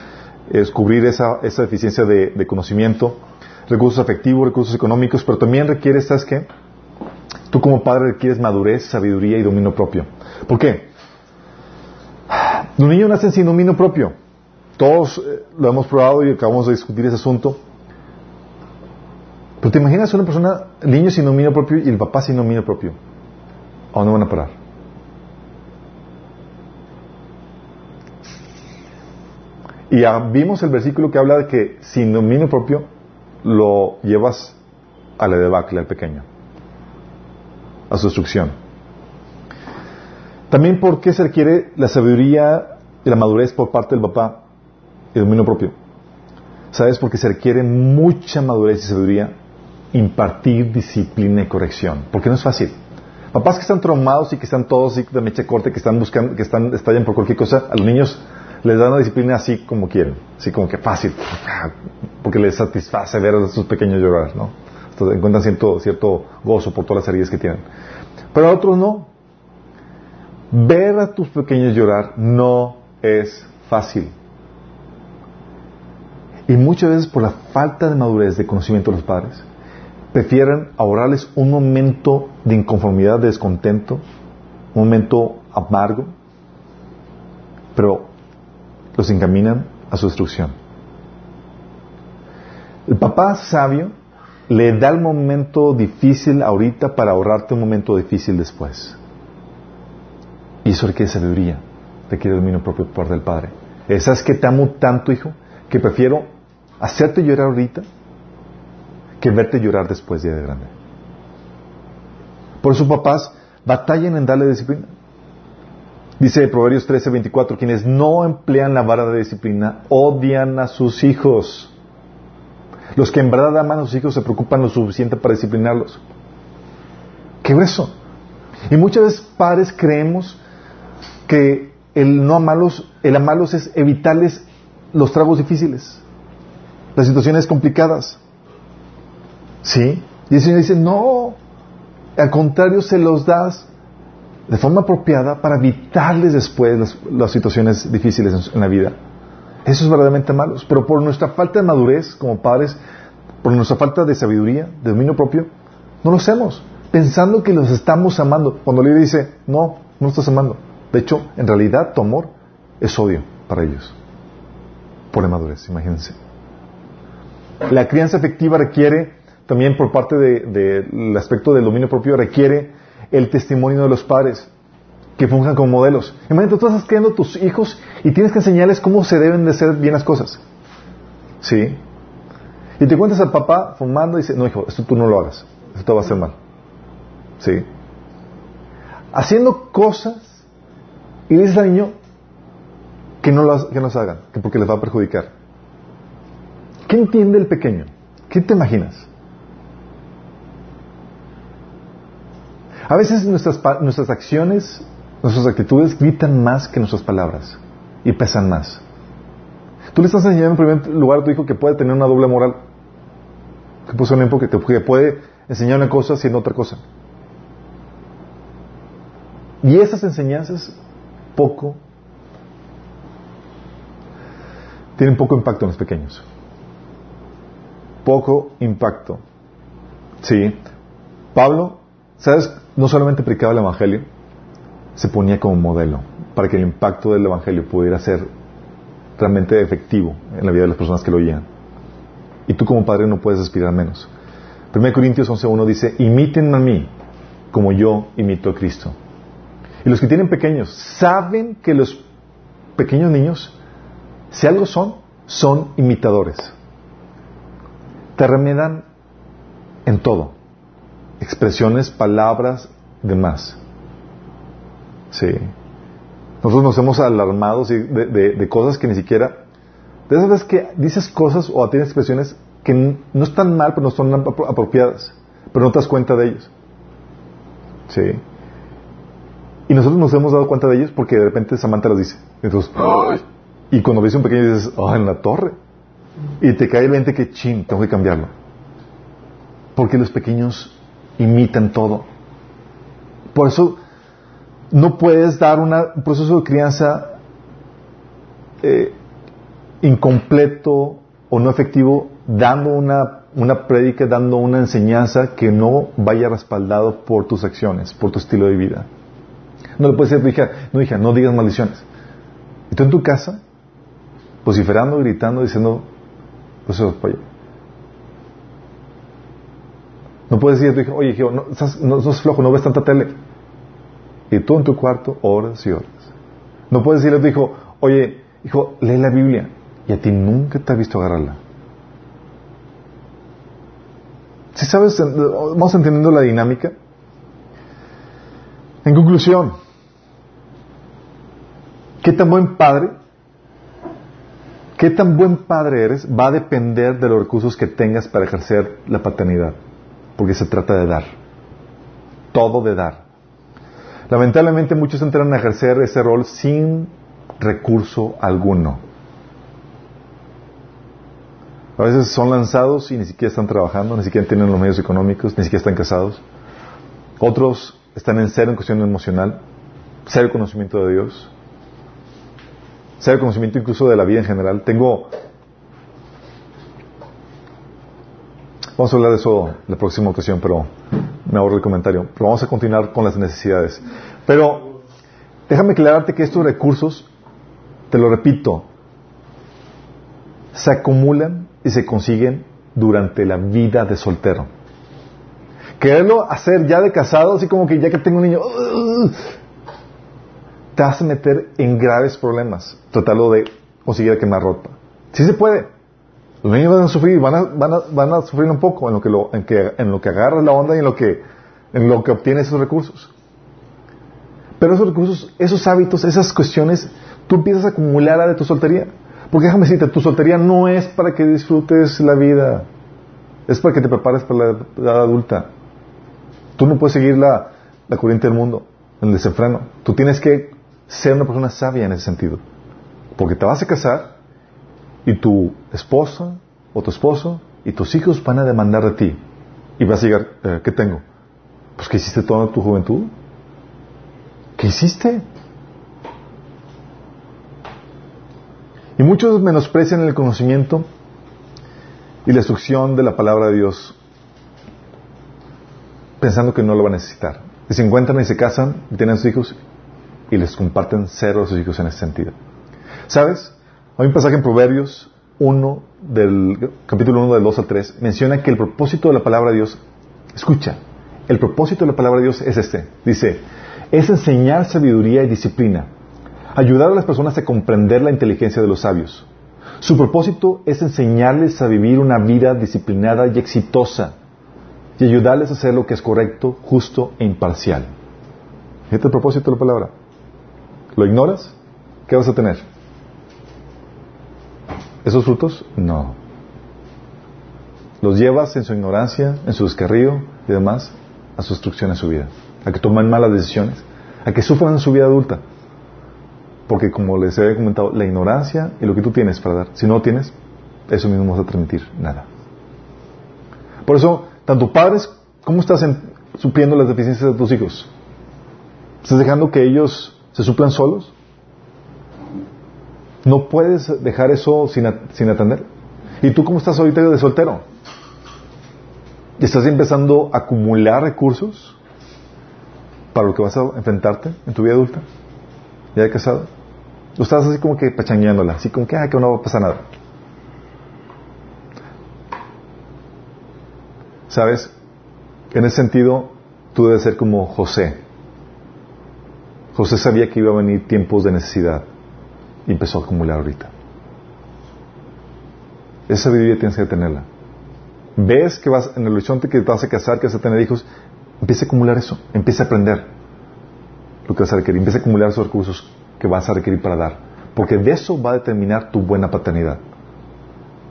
descubrir esa, esa deficiencia de, conocimiento, recursos afectivos, recursos económicos, pero también requieres, ¿sabes qué? Tú como padre requieres madurez, sabiduría y dominio propio. ¿Por qué? Los niños nacen sin dominio propio. Todos eh, lo hemos probado y acabamos de discutir ese asunto. Pero te imaginas una persona, niño sin dominio propio y el papá sin dominio propio. ¿A dónde van a parar? Y vimos el versículo que habla de que sin dominio propio lo llevas a la debacle al pequeño, a su destrucción. También porque se requiere la sabiduría y la madurez por parte del papá y dominio propio. ¿Sabes? Porque se requiere mucha madurez y sabiduría impartir disciplina y corrección. Porque no es fácil. Papás que están traumados y que están todos de mecha corte, que están buscando, que están, estallan por cualquier cosa, a los niños les dan la disciplina así como quieren, así como que fácil, porque les satisface ver a sus pequeños llorar, ¿no? Entonces encuentran cierto, cierto gozo por todas las heridas que tienen. Pero a otros no. Ver a tus pequeños llorar no es fácil. Y muchas veces por la falta de madurez de conocimiento de los padres, prefieren ahorrarles un momento de inconformidad, de descontento, un momento amargo, pero los encaminan a su destrucción. El papá sabio le da el momento difícil ahorita para ahorrarte un momento difícil después. Y eso requiere sabiduría, requiere dominio propio por parte del padre. ¿Sabes que te amo tanto, hijo? Que prefiero hacerte llorar ahorita que verte llorar después de grande. Por eso papás batallan en darle disciplina. Dice Proverbios 13, 24, quienes no emplean la vara de disciplina odian a sus hijos. Los que en verdad aman a sus hijos se preocupan lo suficiente para disciplinarlos. ¿Qué eso? Y muchas veces padres creemos que el no amarlos, el amarlos es evitarles los tragos difíciles, las situaciones complicadas. ¿Sí? Y el Señor dice, no, al contrario se los das de forma apropiada para evitarles después las, situaciones difíciles en, la vida. Eso es verdaderamente malo. Pero por nuestra falta de madurez como padres, por nuestra falta de sabiduría, de dominio propio, no lo hacemos. Pensando que los estamos amando. Cuando le dice, no, no los estás amando. De hecho, en realidad tu amor es odio para ellos. Por la madurez, imagínense. La crianza efectiva requiere, también por parte del aspecto del dominio propio, requiere el testimonio de los padres que funjan como modelos. Imagínate, tú estás criando a tus hijos y tienes que enseñarles cómo se deben de hacer bien las cosas. ¿Sí? Y te cuentas al papá fumando y dice, no hijo, esto tú no lo hagas, esto va a hacer mal. ¿Sí? Haciendo cosas y dices al niño que no las, que no las hagan, que porque les va a perjudicar. ¿Qué entiende el pequeño? ¿Qué te imaginas? A veces nuestras, nuestras acciones, nuestras actitudes gritan más que nuestras palabras y pesan más. Tú le estás enseñando en primer lugar a tu hijo que puede tener una doble moral, que puede, que puede enseñar una cosa haciendo otra cosa. Y esas enseñanzas poco tienen poco impacto en los pequeños. Poco impacto. Sí. Pablo, ¿sabes? no solamente predicaba el Evangelio, se ponía como modelo para que el impacto del Evangelio pudiera ser realmente efectivo en la vida de las personas que lo oían. Y tú como padre no puedes aspirar menos. 1 Corintios 11.1 dice, imiten a mí como yo imito a Cristo. Y los que tienen pequeños saben que los pequeños niños, si algo son, son imitadores. Te remedan en todo expresiones, palabras, demás. Sí. Nosotros nos hemos alarmado de, de- de cosas que ni siquiera... De esas veces que dices cosas o tienes expresiones que no están mal, pero no son apro- apropiadas. Pero no te das cuenta de ellos. Sí. Y nosotros nos hemos dado cuenta de ellos porque de repente Samantha los dice. Entonces, ¡ay! Y cuando dice un pequeño dices, ¡ah, en la torre! Y te cae el 20 que, chin, tengo que cambiarlo. Porque los pequeños imitan todo. Por eso no puedes dar un proceso de crianza eh, incompleto o no efectivo dando una, una prédica, dando una enseñanza que no vaya respaldado por tus acciones, por tu estilo de vida. No le puedes decir a tu hija, no hija, no digas maldiciones. Y tú en tu casa, vociferando, gritando, diciendo, pues eso, No puedes decir a tu hija, oye, hijo, no, estás, no sos flojo, no ves tanta tele. Y tú en tu cuarto, horas y horas. No puedes decirle a tu hijo, oye, hijo, lee la Biblia. Y a ti nunca te ha visto agarrarla. Si sabes, vamos entendiendo la dinámica. En conclusión, ¿qué tan buen padre, qué tan buen padre eres va a depender de los recursos que tengas para ejercer la paternidad? Porque se trata de dar. Todo de dar. Lamentablemente muchos entran a ejercer ese rol sin recurso alguno. A veces son lanzados y ni siquiera están trabajando, ni siquiera tienen los medios económicos, ni siquiera están casados. Otros están en cero en cuestión emocional, cero conocimiento de Dios, cero conocimiento incluso de la vida en general. Tengo... Vamos a hablar de eso la próxima ocasión, pero me ahorro el comentario. Pero vamos a continuar con las necesidades. Pero déjame aclararte que estos recursos, te lo repito, se acumulan y se consiguen durante la vida de soltero. Quererlo hacer ya de casado, así como que ya que tengo un niño, te hace meter en graves problemas. Tratarlo de conseguir quemar ropa. Sí se puede. Los niños van a sufrir, van a, van a, van a sufrir un poco en lo que lo, en que, en lo que agarras la onda y en lo que, en lo que obtienes esos recursos. Pero esos recursos, esos hábitos, esas cuestiones, tú empiezas a acumular de tu soltería. Porque déjame decirte, tu soltería no es para que disfrutes la vida, es para que te prepares para la edad adulta. Tú no puedes seguir la, la corriente del mundo, el desenfreno. Tú tienes que ser una persona sabia en ese sentido. Porque te vas a casar y tu esposa o tu esposo y tus hijos van a demandar de ti. Y vas a llegar, eh, ¿qué tengo? Pues que hiciste toda tu juventud. ¿Qué hiciste? Y muchos menosprecian el conocimiento y la instrucción de la palabra de Dios pensando que no lo va a necesitar. Y se encuentran y se casan y tienen sus hijos y les comparten cero a sus hijos en ese sentido. ¿Sabes? Hay un pasaje en Proverbios 1, del capítulo 1 del 2 al 3, menciona que el propósito de la palabra de Dios, escucha, el propósito de la palabra de Dios es este. Dice, es enseñar sabiduría y disciplina, ayudar a las personas a comprender la inteligencia de los sabios. Su propósito es enseñarles a vivir una vida disciplinada y exitosa y ayudarles a hacer lo que es correcto, justo e imparcial. Este es el propósito de la palabra. ¿Lo ignoras? ¿Qué vas a tener? ¿Esos frutos? No. Los llevas en su ignorancia, en su descarrío y demás a su destrucción en su vida. A que tomen malas decisiones. A que sufran en su vida adulta. Porque como les había comentado, la ignorancia y lo que tú tienes para dar, si no lo tienes, eso mismo vas a transmitir nada. Por eso, tanto padres, ¿cómo estás en, supliendo las deficiencias de tus hijos? ¿Estás dejando que ellos se suplan solos? No puedes dejar eso sin, atender. ¿Y tú cómo estás ahorita de soltero? ¿Y estás empezando a acumular recursos para lo que vas a enfrentarte en tu vida adulta? ¿Ya de casado? ¿O estás así como que pachangueándola? Así como que, ah, que no va a pasar nada. ¿Sabes? En ese sentido, tú debes ser como José. José sabía que iba a venir tiempos de necesidad y empezó a acumular ahorita. Esa sabiduría tienes que tenerla. Ves que vas en el horizonte que te vas a casar, que vas a tener hijos, empieza a acumular eso, empieza a aprender lo que vas a requerir, empieza a acumular esos recursos que vas a requerir para dar. Porque de eso va a determinar tu buena paternidad.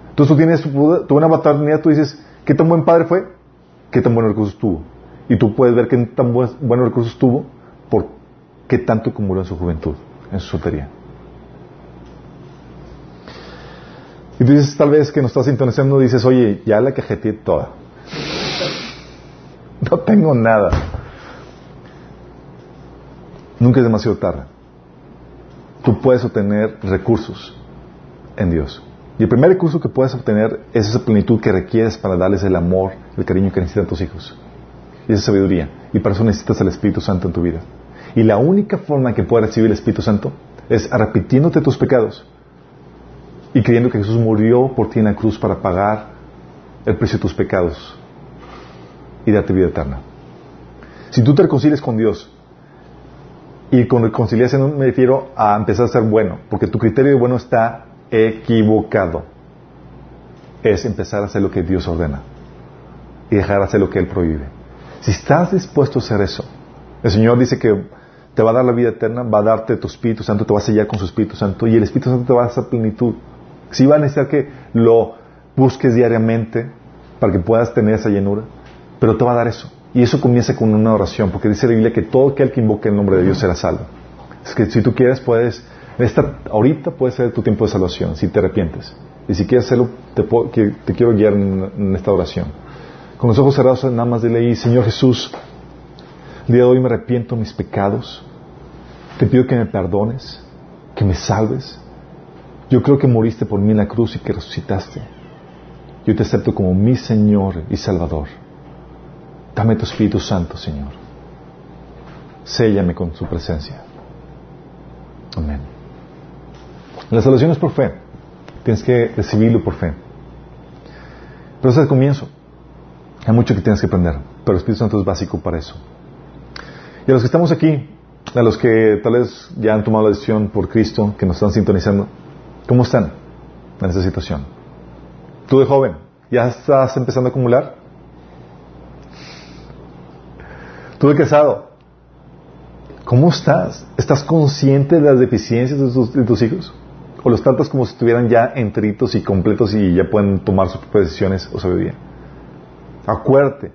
Entonces tú tienes tu buena paternidad, tú dices, ¿qué tan buen padre fue? ¿Qué tan buenos recursos tuvo? Y tú puedes ver qué tan buenos recursos tuvo por qué tanto acumuló en su juventud, en su soltería. Y tú dices, tal vez que nos estás sintonizando, dices, oye, ya la cajeteé toda. [laughs] No tengo nada. Nunca es demasiado tarde. Tú puedes obtener recursos en Dios. Y el primer recurso que puedes obtener es esa plenitud que requieres para darles el amor, el cariño que necesitan tus hijos. Y esa sabiduría. Y para eso necesitas el Espíritu Santo en tu vida. Y la única forma que puedes recibir el Espíritu Santo es arrepintiéndote tus pecados y creyendo que Jesús murió por ti en la cruz para pagar el precio de tus pecados y darte vida eterna. Si tú te reconcilias con Dios, y con reconciliación me refiero a empezar a ser bueno, porque tu criterio de bueno está equivocado. Es empezar a hacer lo que Dios ordena y dejar de hacer lo que Él prohíbe. Si estás dispuesto a hacer eso, el Señor dice que te va a dar la vida eterna, va a darte tu Espíritu Santo, te va a sellar con su Espíritu Santo y el Espíritu Santo te va a dar esa plenitud. Si va a necesitar que lo busques diariamente para que puedas tener esa llenura, pero te va a dar eso. Y eso comienza con una oración, porque dice la Biblia que todo aquel que invoque el nombre de Dios será salvo. Es que si tú quieres, puedes, esta, ahorita puede ser tu tiempo de salvación, si te arrepientes. Y si quieres hacerlo, te, quiero guiar en, esta oración. Con los ojos cerrados, nada más dile ahí, Señor Jesús, el día de hoy me arrepiento de mis pecados. Te pido que me perdones, que me salves. Yo creo que moriste por mí en la cruz y que resucitaste. Yo te acepto como mi Señor y Salvador. Dame tu Espíritu Santo, Señor. Séllame con su presencia. Amén. La salvación es por fe. Tienes que recibirlo por fe. Pero es el comienzo. Hay mucho que tienes que aprender, pero el Espíritu Santo es básico para eso. Y a los que estamos aquí, a los que tal vez ya han tomado la decisión por Cristo, que nos están sintonizando, ¿cómo están en esa situación? Tú de joven, ¿ya estás empezando a acumular? Tú de casado, ¿cómo estás? ¿Estás consciente de las deficiencias de tus, hijos? ¿O los tratas como si estuvieran ya enteritos y completos y ya pueden tomar sus propias decisiones o sabiduría? Acuérdate,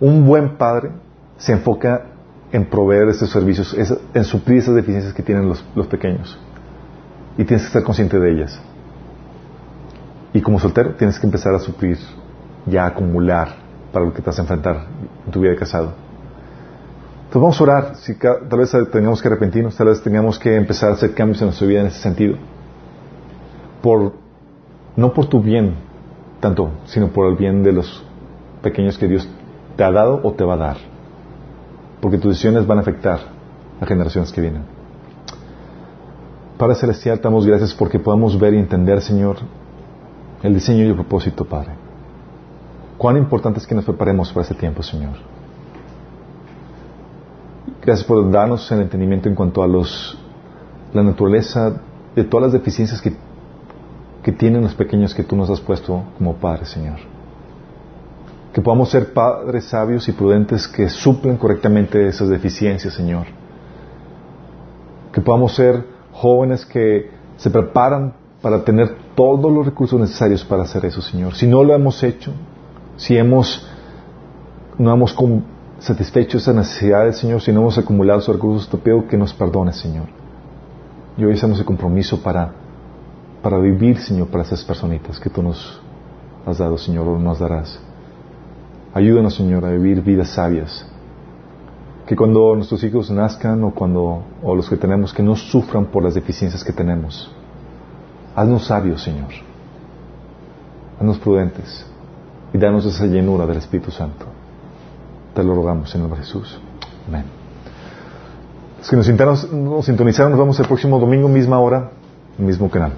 un buen padre se enfoca en proveer estos servicios, en suplir esas deficiencias que tienen los pequeños. Y tienes que estar consciente de ellas. Y como soltero tienes que empezar a suplir, ya a acumular para lo que te vas a enfrentar en tu vida de casado. Entonces vamos a orar, si tal vez tengamos que arrepentirnos, tal vez tengamos que empezar a hacer cambios en nuestra vida en ese sentido. Por, no por tu bien tanto, sino por el bien de los pequeños que Dios te ha dado o te va a dar. Porque tus decisiones van a afectar a generaciones que vienen. Padre Celestial, te damos gracias porque podamos ver y entender, Señor, el diseño y el propósito, Padre. Cuán importante es que nos preparemos para este tiempo, Señor. Gracias por darnos el entendimiento en cuanto a los, la naturaleza de todas las deficiencias que, que tienen los pequeños que tú nos has puesto como padres, Señor. Que podamos ser padres sabios y prudentes que suplen correctamente esas deficiencias, Señor. Que podamos ser jóvenes que se preparan para tener todos los recursos necesarios para hacer eso, Señor. Si no lo hemos hecho, si hemos, no hemos satisfecho esas necesidades, Señor, si no hemos acumulado esos recursos, te pido que nos perdones, Señor. Y hoy hacemos el compromiso para, para vivir, Señor, para esas personitas que tú nos has dado, Señor, o nos darás. Ayúdanos, Señor, a vivir vidas sabias. Que cuando nuestros hijos nazcan o cuando, o los que tenemos, que no sufran por las deficiencias que tenemos. Haznos sabios, Señor. Haznos prudentes. Y danos esa llenura del Espíritu Santo. Te lo rogamos en nombre de Jesús. Amén. Los que nos, nos sintonizaron, nos vemos el próximo domingo, misma hora, mismo canal.